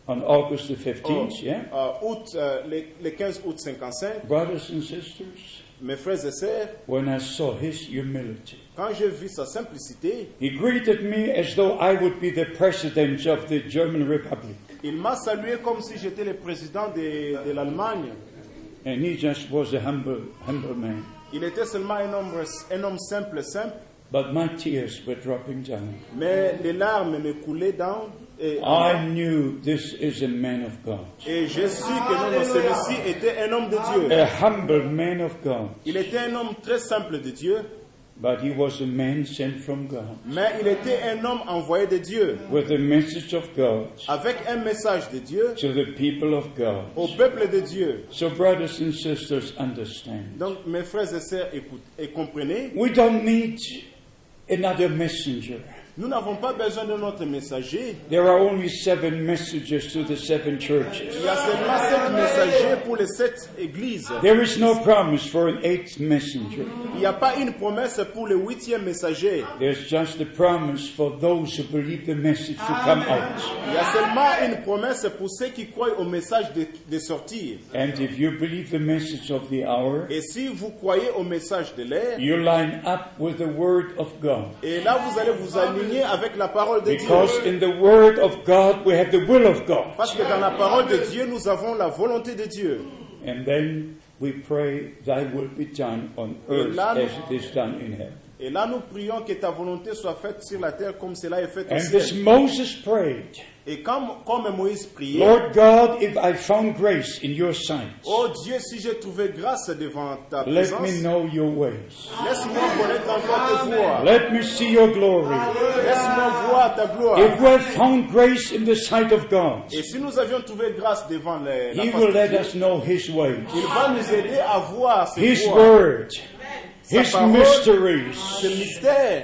on August the au- 15th, yeah, euh, août, euh, le, le 15 août 55, brothers and sisters, mes frères et sœurs, when I saw his humility, quand j'ai vu sa simplicité, he greeted me as though I would be the president of the German Republic. Il m'a salué comme si j'étais le président de, de l'Allemagne. And he just was a humble, humble man. Il était seulement un homme, un homme simple, simple, But my tears were dropping down. mais les larmes me coulaient dans. Et, I knew this is a man of God, et je suis que celui-ci était un homme de Dieu. a humble man of God. Il était un homme très simple de Dieu, But he was a man sent from God mais il était un homme envoyé de Dieu, with a message of God avec un message de Dieu to the people of God. au peuple de Dieu. So, brothers and sisters, understand. Donc, mes frères et sœurs, écoutez et comprenez, We don't need another messenger. Nous n'avons pas besoin de notre messager. There are only seven messages to the seven churches. Il y a seulement sept messagers pour les sept églises. There is no promise for an eighth messenger. Il n'y a pas une promesse pour le huitième messager. There's just a promise for those who believe the message to come out. Il y a seulement une promesse pour ceux qui croient au message de, de sortir. And if you believe the message of the hour, Et si vous croyez au message de l'air, you line up with the Word of God. et là vous allez vous aligner avec la parole de Dieu. Because in the Word of God, we have the will of God. Parce que dans la parole de Dieu, nous avons la volonté de Dieu. And then we pray, Thy will be done on earth là, as it is done in heaven. Et là, nous prions que ta volonté soit faite sur la terre comme cela est fait au And ciel. as Moses prayed, Et comme, comme Moïse priait, Lord God, if I found grace in your sight, Oh Dieu, si j'ai trouvé grâce devant ta let présence, me know your ways. laisse-moi connaître encore tes voies. Let me see your glory. Laisse-moi voir ta gloire. If we have found grace in the sight of God, Et si nous avions trouvé grâce devant les, la He face will de let Dieu, us know His ways, il va nous aider à voir ses His voies, word, sa His mysteries.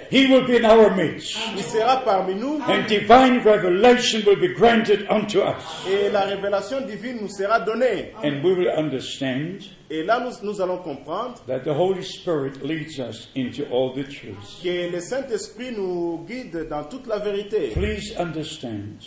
He will be in our midst, Il sera parmi nous and divine revelation will be granted unto us. et la révélation divine nous sera donnée. And we will understand Et là, nous, nous allons comprendre that the Holy Spirit leads us into all the truth. que le Saint-Esprit nous guide dans toute la vérité. Please understand,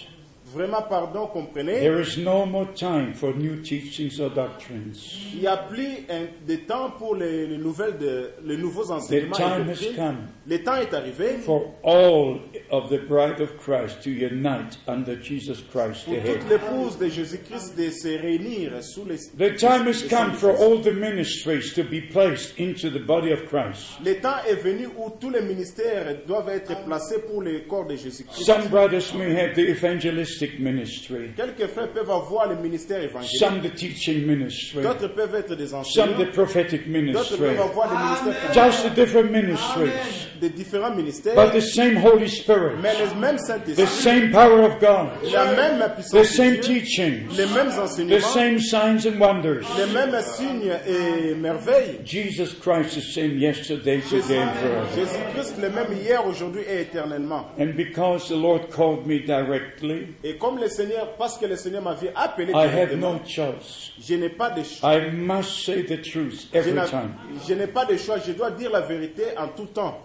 Vraiment, pardon, comprenez. there is no more time for new teachings or doctrines. Il n'y a plus un- de temps pour les, les nouvelles de, les nouveaux The enseignements. et time has doctrines. come Le temps est arrivé for all of the bride of Christ to unite under Jesus Christ pour the toute head. l'épouse de Jésus-Christ de se réunir sous les. The time has come for all the ministries to be placed into the body of Christ. Le temps est venu où tous les ministères doivent être placés pour le corps de Jésus-Christ. Some brothers may have the evangelistic ministry, Quelques frères peuvent avoir le ministère évangélique, some the teaching ministry, d'autres peuvent être des some enseignants, the prophetic d'autres ministry, peuvent avoir des ministères just the different ministries, des différents ministères, but the same Holy Spirit, mais le même the Saint-Esprit, same power of God, la même the puissance de same Dieu, teachings, les mêmes the same signs and wonders. les mêmes signes et merveilles. Jesus Christ is the same yesterday, today, and forever. Jésus-Christ le même hier, aujourd'hui et éternellement. And because the Lord called me directly, Et comme le Seigneur, parce que le Seigneur m'avait appelé I have no choice. je n'ai pas de choix. I must say the truth every time. je n'ai pas de choix, je dois dire la vérité en tout temps.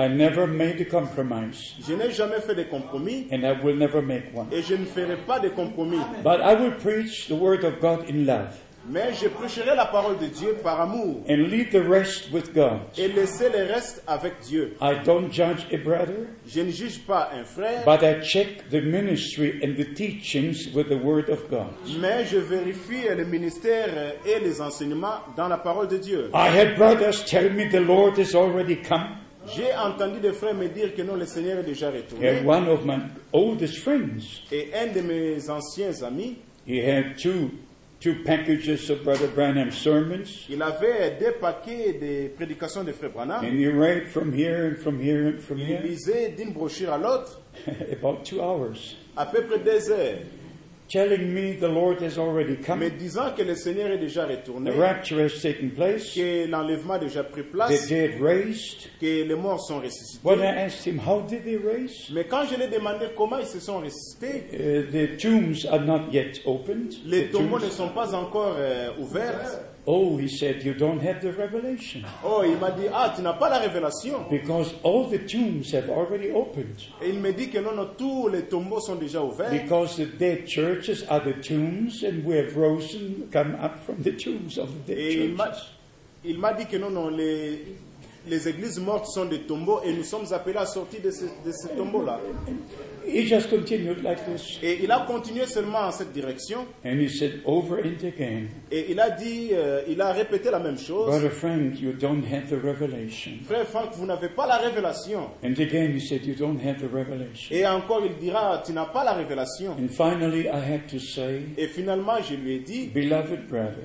I never made a compromise, Je n'ai jamais fait de compromis and I will never make one. et je ne ferai pas de compromis. But I will preach the word of God in love Mais je prêcherai la parole de Dieu par amour and leave the rest with God. et laisser le reste avec Dieu. I don't judge a brother, Je ne juge pas un frère, but I check the ministry and the teachings with the word of God. mais je vérifie le ministère et les enseignements dans la parole de Dieu. I had brothers tell me the Lord has already come. J'ai entendu des frères me dire que non, le Seigneur est déjà retourné. And one of my oldest friends, Et un de mes anciens amis, he had two, two packages of Brother Branham's sermons. il avait deux paquets de prédications de frère Branham. And he read from here and from here and from Il here lisait d'une brochure à l'autre *laughs* about two hours, à peu près deux heures, telling me the Lord has already mais come, disant que le Seigneur est déjà retourné, the rapture has taken place, que l'enlèvement a déjà pris the place, dead raised. que les morts sont When I ressuscités. asked him, how did they raise? Mais quand je lui ai demandé comment ils se sont ressuscités, Uh, the tombs are not yet opened. les The tombeaux ne sont pas encore euh, ouverts. Oh, he said, you don't have the revelation Oh, il m'a dit, ah, tu n'as pas la révélation. because all the tombs have already opened. Et il me dit que non, non, tous les tombeaux sont déjà ouverts. Because the dead churches are the tombs, and we have risen, come up from the tombs of the Et dead m'a, churches. il m'a dit que non, non, les, les églises mortes sont des tombeaux et nous sommes appelés à sortir de, ce- de ces tombeaux-là. He just continued like this. Et il a continué seulement en cette direction And he said over and again, et il a dit, euh, il a répété la même chose. Brother Frank, you don't have the revelation. Frère Franck, vous n'avez pas la révélation. And again he said, You don't have the revelation. Et encore, il dira, tu n'as pas la révélation. And finally I had to say, Et finalement, je lui ai dit, Beloved brother,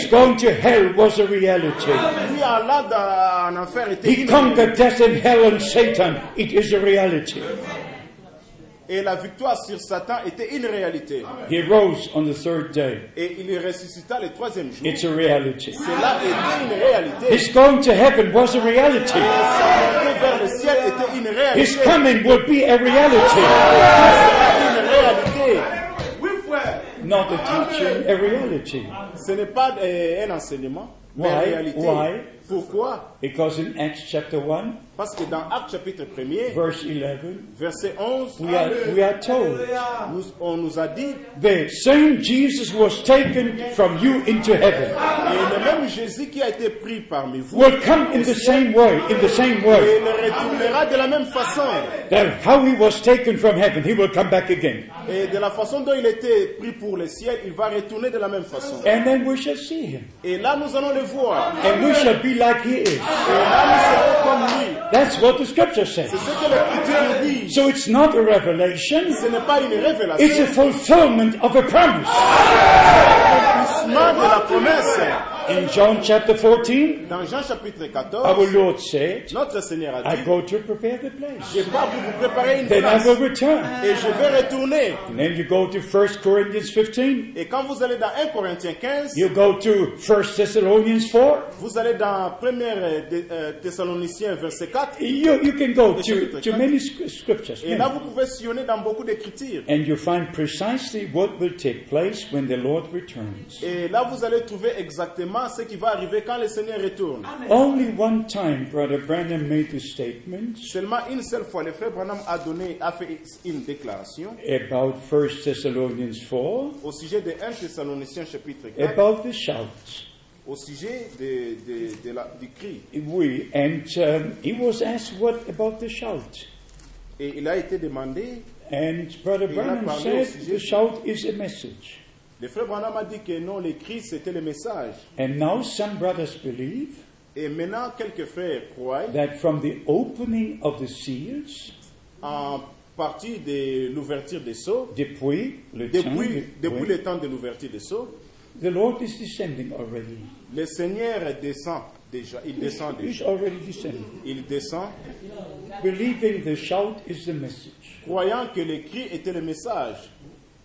réalité. going to hell was a reality. Lui allant dans, en enfer était He conquered death and hell and Satan. It is a reality. Et la victoire sur Satan était une réalité. He rose on the third day. Et il ressuscita le troisième jour. It's a reality. Cela était une réalité. His going to heaven was a reality. Vers le ciel était une réalité. His coming will be a reality. Une réalité. Not a teaching, a reality. Ce n'est pas euh, un enseignement, mais une réalité. Why? Pourquoi? Because in Acts chapter 1, Parce que dans Actes chapitre 1er, verse 11, verset 11, we are, we are told nous- on nous a dit, the same Jesus was taken from you into heaven et le même Jésus qui a été pris parmi vous, will come in the same way, in the same et way. le retournera de la même façon. That how he was taken from heaven, he will come back again. Et de la façon dont il était pris pour le ciel, il va retourner de la même façon. And then we shall see him. Et là, nous allons le voir. And we shall be like he is. That's what the scripture says. So it's not a revelation, it's a fulfillment of a promise. In John chapter 14, Dans Jean chapitre our 14, Lord said, notre Seigneur a I dit, go to prepare the place. je pars pour vous préparer une Then I will return. Et je vais retourner. And then you go to 1 Corinthians 15. Et quand vous allez dans 1 Corinthiens 15, You go to 1 Thessalonians 4. vous allez dans 1 Thessaloniciens verset 4. You, you can go to, to many sc- scriptures. Et là, many. vous pouvez sillonner dans beaucoup d'écritures. And you find precisely what will take place when the Lord returns. Et là, vous allez trouver exactement ce qui va arriver quand le Seigneur retourne. Only one time, Brother Branham made the statement Seulement une seule fois, le frère Branham a donné, a fait une déclaration about 1 Thessalonians 4, au sujet de 1 Thessaloniciens chapitre 4, about the shout. au sujet de, de- de la- du cri. And um, he was asked, What about the shout? Et il a été demandé, And Brother Branham said, The shout is a message. Le frère Branham a dit que non, le cri c'était le message. And now some brothers believe Et maintenant, quelques frères croient, that from the opening of the seals, en partie de l'ouverture des sceaux, depuis le temps, depuis, depuis le temps de l'ouverture des sceaux, the Lord is descending already. le Seigneur descend déjà. Il descend He's déjà. already descending. Il descend, Believing the shout is the message. croyant que le cri était le message.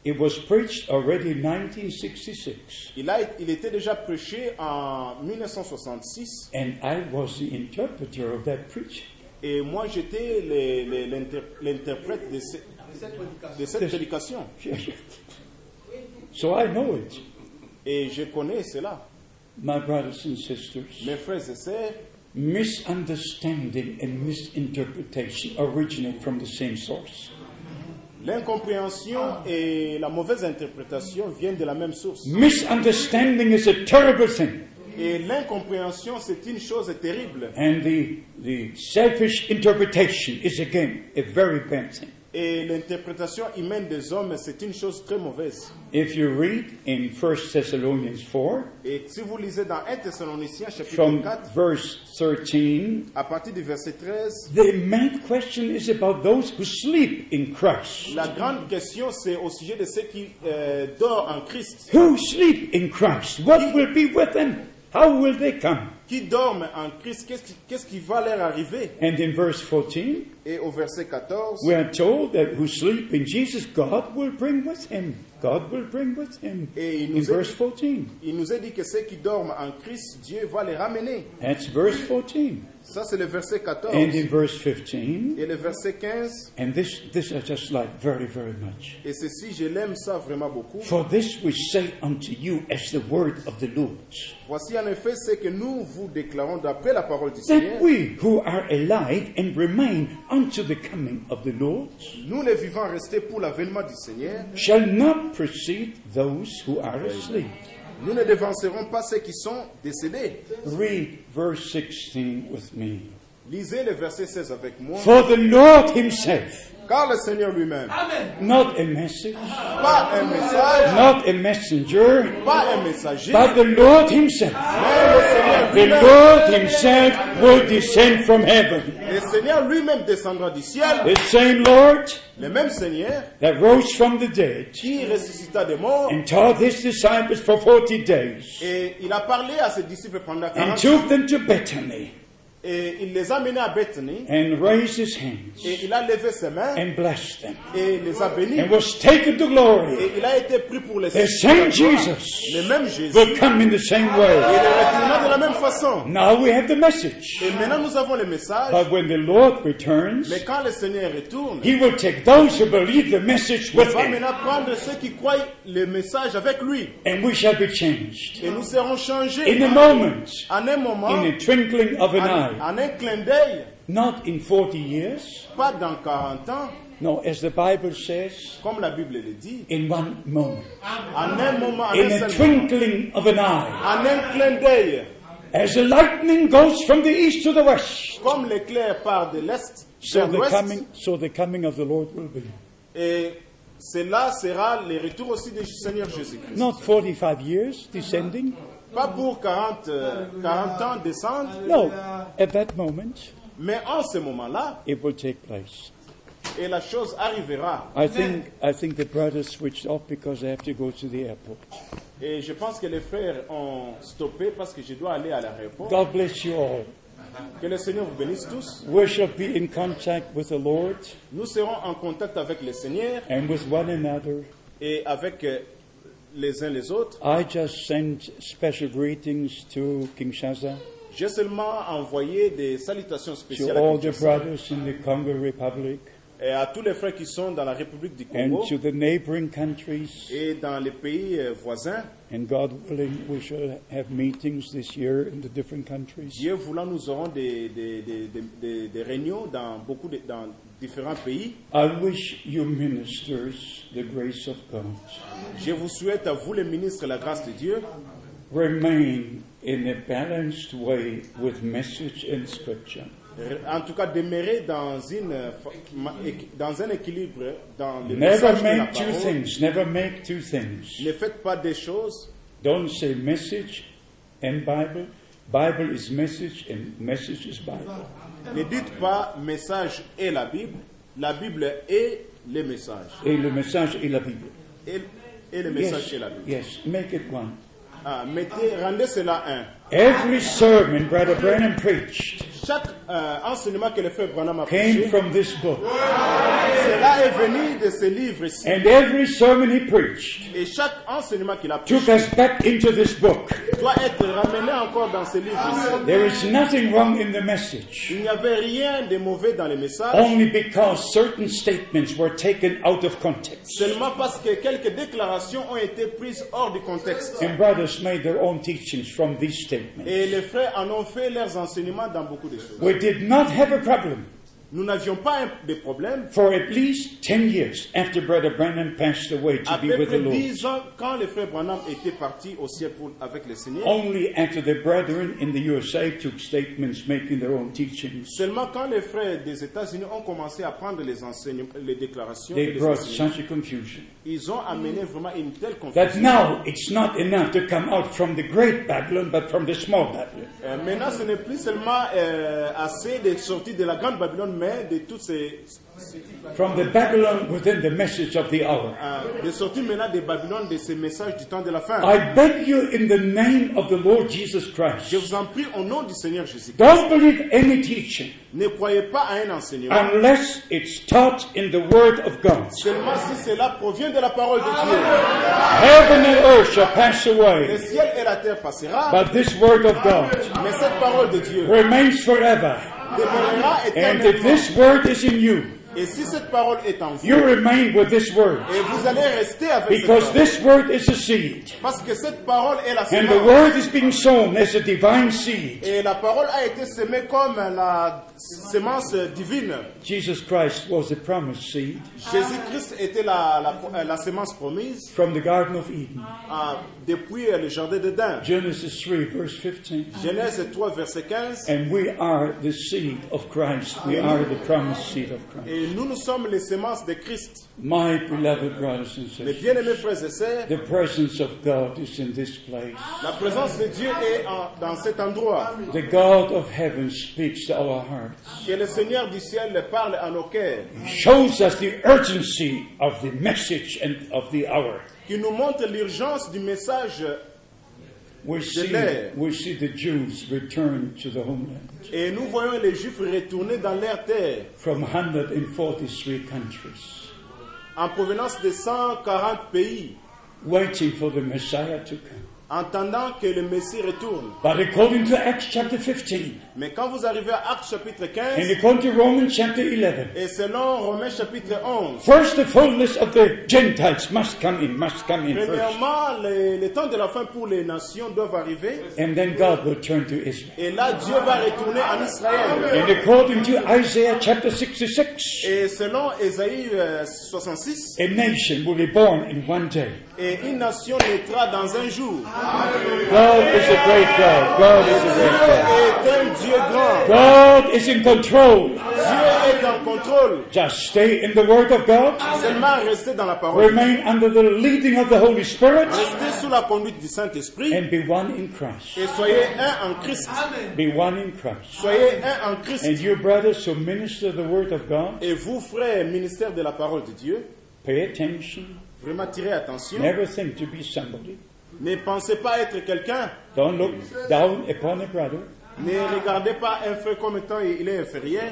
It was preached already in 1966, Il, a, il était déjà prêché en 1966 and I was the interpreter of that preaching. et moi j'étais le- le- l'inter- l'interprète de, ce- de cette prédication. so I know it. Et je connais cela. My brothers and sisters, Mes frères et sœurs, misunderstanding and misinterpretation originate from the same source. L'incompréhension et la mauvaise interprétation viennent de la même source. Misunderstanding is a terrible thing, Et l'incompréhension, c'est une chose terrible. and the, the selfish interpretation is again a very bad thing. Et l'interprétation humaine des hommes, c'est une chose très mauvaise. If you read in 1 Thessalonians 4, Et si vous lisez dans 1 Thessaloniciens chapitre from 4, verse 13, à partir du verset 13, the main question is about those who sleep in Christ. la grande question, c'est au sujet de ceux qui euh, dorment en Christ. Who sleep in Christ? What will be with them? How will they come? Qui dorment en Christ, qu'est-ce qui, qu'est-ce qui va leur arriver And in verse 14, Et au verset 14, we are told that who sleep in Jesus, God will bring with him. God will bring with him. Et il In nous, verse 14. il nous est dit que ceux qui dorment en Christ, Dieu va les ramener. That's verse 14. Ça, c'est le verset 14. And in verse 15, Et le verset 15, and this, this I just like very, very much. et ceci, je l'aime ça vraiment beaucoup. For this we say unto you as the word of the Lord, Voici en effet ce que nous vous déclarons d'après la parole du that Seigneur. we who are alive and remain unto the coming of the Lord Nous, les vivants restés pour l'avènement du Seigneur, shall not precede those who are asleep. nous ne devancerons pas ceux qui sont décédés. Read verse 16 with me. Lisez le verset 16 avec moi. For the Lord Himself, Car le Seigneur lui-même, not a message, pas un message, not a messenger, pas un messager, but the Lord Himself. mais le Seigneur The. Lord Himself will descend from heaven. Le Seigneur lui-même descendra du ciel, The same Lord le même Seigneur that rose from the dead qui ressuscita des morts, and taught His disciples for 40 days et il a parlé à ses disciples pendant and 40 jours, took them to Bethany and raised his hands and blessed them and was taken to glory. The same Jesus will come in the same way. Now we have the message. But when the Lord returns, he will take those who believe the message with him. And we shall be changed. In a moment, in the twinkling of an eye en un clin d'œil, Not in 40 years, pas dans 40 ans, no, as the Bible says, comme la Bible le dit, in one moment, en un moment, in a twinkling of an eye. en un clin d'œil, As the lightning goes from the east to the west, comme l'éclair part de l'est so the coming, so the coming of the Lord will be. et cela sera le retour aussi du Seigneur Jésus-Christ. Not 45 years descending, Pas pour 40, euh, 40 ans descendre, no, at that moment mais en ce moment-là, it will take place. et la chose arrivera. I think I think the brothers switched off because they have to go to the airport. Et je pense que les frères ont stoppé parce que je dois aller à l'aéroport. God bless you all. Que le Seigneur vous bénisse tous. We shall be in contact with the Lord Nous serons en contact avec le Seigneur and with one another. et avec euh, les uns les autres. I just sent special greetings to Kinshasa, J'ai seulement envoyé des salutations to spéciales à all the Kinshasa brothers in the Congo Republic, et à tous les frères qui sont dans la République du and Congo to the neighboring countries. et dans les pays euh, voisins. And God willing, we shall have meetings this year in the different countries. Dieu voulant, nous aurons des, des, des, des- des- des réunions dans beaucoup de, dans différents pays. I wish you ministers the grace of God. Je vous souhaite à vous les ministres la grâce de Dieu. Remain in a balanced way with message and scripture. En tout cas, demeurer dans, une, dans un équilibre dans le Never message de la make two parole. things. Never make two things. Ne faites pas des choses. Don't say message and Bible. Bible is message and message is Bible. Ne dites pas message et la Bible. La Bible est le message. Et le message est la Bible. Et, et le Yes, message est la Bible. yes, make it one. Ah, mettez, rendez cela un. Every sermon Brother Branham preached Chaque euh, enseignement que le frère Branham a came prêché, from this book. cela est venu de ce livre-ci. And every sermon he preached Et chaque enseignement qu'il a took prêché us back into this book. doit être ramené encore dans ce livre-ci. There is nothing wrong in the message, Il n'y avait rien de mauvais dans le message, only because certain statements were taken out of context. seulement parce que quelques déclarations ont été prises hors du contexte. And brothers made their own teachings from these statements. Et les frères en ont fait leurs enseignements dans beaucoup de. We did not have a problem Nous n'avions pas de problème. for at least 10 years after Brother Branham passed away to be with the Lord. dix ans, quand le frère Branham était parti au ciel pour- avec le Seigneur, Only after the brethren in the USA took statements making their own teachings, seulement quand les frères des États-Unis ont commencé à prendre les enseignements, les déclarations, they brought such a confusion. ils ont amené vraiment une telle That confusion. now it's not enough to come out from the great Babylon, but from the small Babylon. Euh, maintenant, ce n'est plus seulement euh, assez de sortir de la grande Babylone, mais de toutes ces, From the Babylon within the message of the hour. euh, de sortir maintenant de Babylone de ces messages du temps de la fin. I beg you in the name of the Lord Jesus Je Christ, vous en prie au nom du Seigneur Jésus. don't believe any teaching Ne croyez pas à un enseignement, unless it's taught in the Word of God. seulement si cela provient de la parole de Dieu. Heaven and earth shall pass Le away, ciel et la terre passera, but this Word of God mais cette parole de Dieu remains forever. Demeurera And if éternellement. this Word is in you, Et si cette parole est en vous, you remain with this Word. et vous allez rester avec cette Because parole, this Word is a seed. parce que cette parole est la And the semence. Word is being sown as a divine seed. Et la parole a été semée comme la semence divine. Jesus Christ was the promised seed Jésus-Christ était la, la, la semence promise from the Garden of Eden. Depuis le jardin d'Éden. Genesis 3, verse 15. Genèse 3, verset 15. And we are the seed of Christ. We are the promised seed of Christ. Et nous, nous sommes les semences de Christ. My beloved brothers and Mes sisters, bien-aimés frères et sœurs, the presence of God is in this place. la présence de Dieu est en- dans cet endroit. The God of heaven speaks to our hearts, Que le Seigneur du ciel parle à nos cœurs, shows us the urgency of the message and of the hour. Qui nous montre l'urgence du message we de see, l'air. we see the Jews return to the homeland Et nous voyons les Juifs retourner dans leur terre from 143 countries, en provenance de 140 pays, waiting for the Messiah to come. Entendant que le Messie retourne. But according to Acts chapter 15 Mais quand vous arrivez à Actes chapitre and 15 according to Romans chapter 11, et selon Romains chapitre 11, first the fullness of the Gentiles must come in, must come in first. premièrement, les- le temps de la fin pour les nations doivent arriver. And then God will turn to Israel. Et là, Dieu va retourner en Israël. And according to Isaiah chapter 66, Et selon Ésaïe euh, 66, a nation will be born in one day. Et une nation naîtra dans un jour. God is a great God. God is a Dieu great God. est un Dieu grand. God is in control. Dieu est en contrôle. Just stay in the Word of God. Seulement restez dans la parole. Remain under the leading of the Holy Spirit Restez sous la conduite du Saint-Esprit and be one in Christ. et soyez un en Christ. Be one in Christ. Soyez un en Christ. And you brothers who minister the Word of God, Et vous, frères, ministère de la parole de Dieu, pay attention. Vraiment attention. Never think to be somebody. Ne pensez pas être quelqu'un. Don't look down upon a brother. Ne regardez pas un frère comme étant il est inférieur.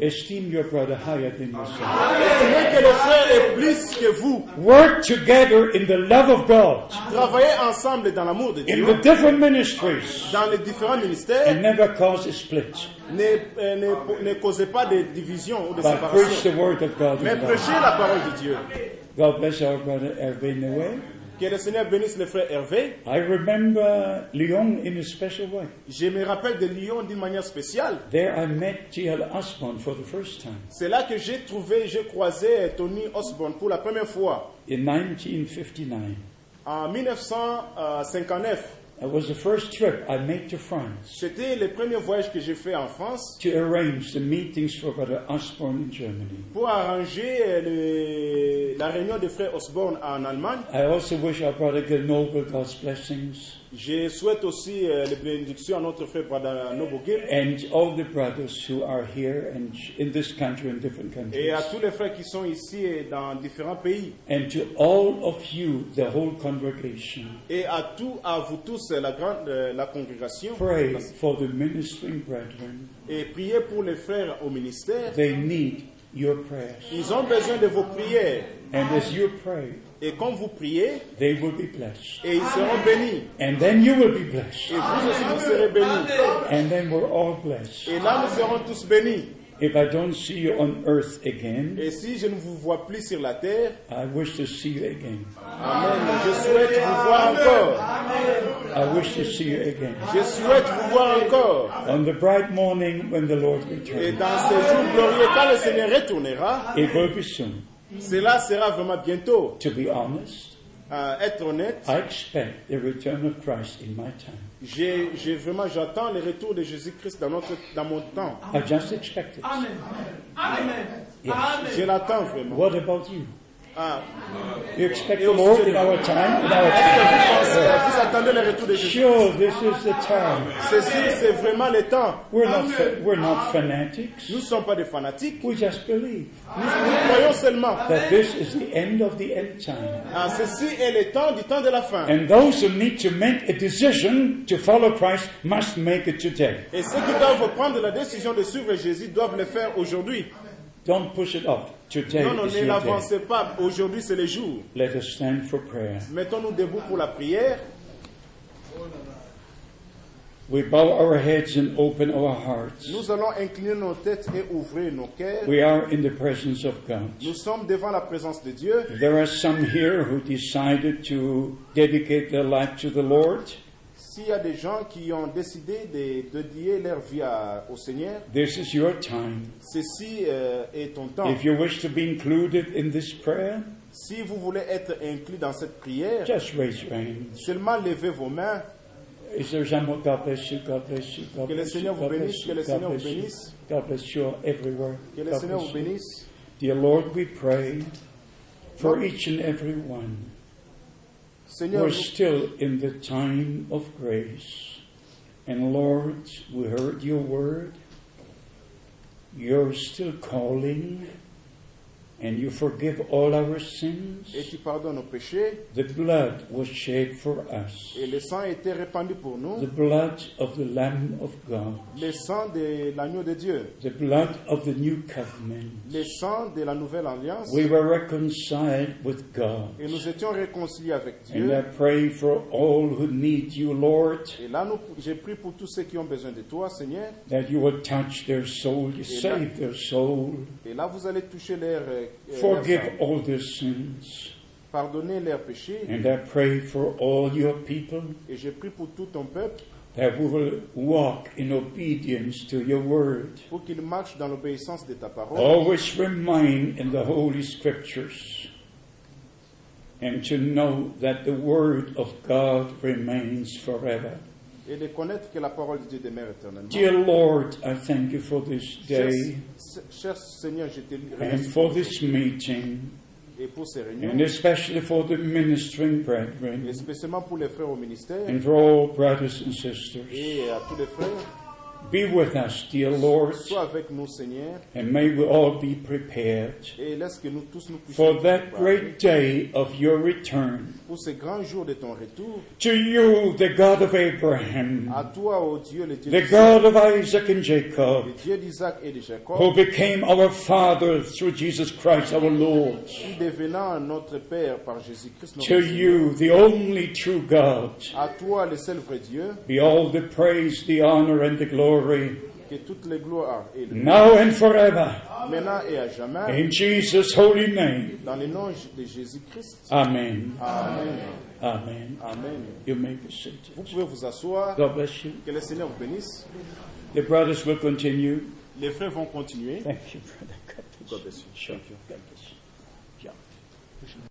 Esteem your brother higher than yourself. Estimez que le frère est plus que vous. Work together in the love of God, Travaillez ensemble dans l'amour de in Dieu, the different ministries, dans les différents ministères. and never cause a split. Ne, euh, ne, ne causez pas de division ou de But preach séparation. the word of God. Mais in prêchez la parole de Dieu. God bless our brother Hervé. Que le Seigneur bénisse le frère Hervé. I remember Lyon in a special way. Je me rappelle de Lyon d'une manière spéciale. There I met T.L. Osborne for the first time C'est là que j'ai trouvé, j'ai croisé Tony Osborne pour la première fois in 1959. en 1959. It was the first trip I made to France C'était le premier voyage que j'ai fait en France to arrange the meetings for Brother Osborne in Germany. pour arranger euh, le- la réunion des frères Osborne en Allemagne. I also wish our brother Gil Noble God's blessings Je souhaite aussi euh, les bénédictions à notre frère Brother Nobogil and all the brothers who are here and in this country and different et countries. à tous les frères qui sont ici et dans différents pays. And to all of you, the whole congregation, Et à tous, à vous tous, la grande, euh, la congrégation. pray for the ministering brethren. Et priez pour les frères au ministère. They need your prayers. Ils ont besoin de vos prières. And as you pray, Et quand vous priez, they will be blessed. et ils seront bénis. And then you will be blessed. Et vous aussi, vous serez bénis. And then we're all blessed. Et là, nous serons tous bénis. If I don't see you on earth again, Et si je ne vous vois plus sur la terre, I wish to see you again. Amen. Je souhaite vous voir encore. I wish to see you again. Je souhaite vous voir encore. On the bright morning when the Lord Et returns. dans ces jours glorieux, quand le Seigneur retournera, It will be soon. Cela sera vraiment bientôt. To be honest, Euh, être honnête, I expect the return of Christ in my time. j'ai j'ai vraiment, j'attends le retour de Jésus-Christ dans, notre, dans mon temps. I just expect it. Yes. Je l'attends vraiment. What about you? Ah, You expect the Lord in our time? In our est-ce que time? vous attendez le retour de Jésus Sure, this is the time. Ceci, c'est vraiment le temps. We're not, fa- we're not fanatics. Nous ne sommes pas des fanatiques. We just believe Nous, nous croyons seulement. that this is the end of the end time. Ah, ceci est le temps du temps de la fin. And those who need to make a decision to follow Christ must make it today. Et ceux qui doivent prendre la décision de suivre Jésus doivent le faire aujourd'hui. Don't push it off. Today Non, non, ne l'avancez pas. Aujourd'hui, c'est le jour. Let us stand for prayer. Mettons-nous debout pour la prière. We bow our heads and open our hearts. Nous allons incliner nos têtes et ouvrir nos cœurs. We are in the presence of God. Nous sommes devant la présence de Dieu. There are some here who decided to dedicate their life to the Lord. S'il y a des gens qui ont décidé de dédier leur vie à- au Seigneur, This is your time. ceci euh, est ton temps. If you wish to be included in this prayer, Si vous voulez être inclus dans cette prière, just raise your hand. seulement levez vos mains. Is there someone? God bless you. God bless you. God Que le. Seigneur vous bénisse, que le Seigneur vous bless you. bénisse. God bless you everywhere. Que le God Seigneur bless vous you. bénisse. Dear Lord, we pray for each and every one. We're still in the time of grace. And Lord, we heard your word. You're still calling. And you forgive all our sins. et qui pardonne nos péchés. The blood was shed for us. Et le sang a été répandu pour nous. The blood of the Lamb of God. Le sang de l'agneau de Dieu. The blood of the new covenant. Le sang de la nouvelle alliance. We were reconciled with God. Et nous étions réconciliés avec Dieu. And. I pray for all who need you, Lord, Et là, j'ai pris pour tous ceux qui ont besoin de toi, Seigneur. that you will touch their soul, you save their soul, Et là, vous allez toucher euh, leur Eh, forgive all their sins. pardonner leurs péchés. And I pray for all your people Et je prie pour tout ton peuple, that we will walk in obedience to your word. pour qu'ils marchent dans l'obéissance de ta parole. Always remain in the Holy Scriptures and to know that the Word of God remains forever. Et de connaître que la parole de Dieu demeure éternellement. Dear Lord, I thank you for this day cher Seigneur, je te and for this meeting, et pour ces and especially for the ministering et brethren, spécialement pour les frères au ministère and for all brothers and sisters. et à tous les frères. Be with us, dear Lord, Sois avec nous, Seigneur, and may we all be prepared et laisse que nous tous nous for that great day of your return. pour ce grand jour de ton retour. To you, the God of Abraham, À toi, ô Dieu, le Dieu the God of Isaac and Jacob, le Dieu d'Isaac et de Jacob, who became our Father through Jesus Christ our Lord. qui devenant notre Père par Jésus-Christ, notre To you, the only true God, À toi, le seul vrai Dieu, be all the praise, the honor, and the glory, que toutes les gloires et le now and forever. maintenant et à jamais, In Jesus' holy name. dans le nom de Jésus-Christ. Amen. Amen. Amen. Amen. You may be seated. Vous pouvez vous asseoir. God bless you. Que le Seigneur vous bénisse. The brothers will continue. Les frères vont continuer. Thank you, brother. God bless God bless you. you. Sure. Thank you.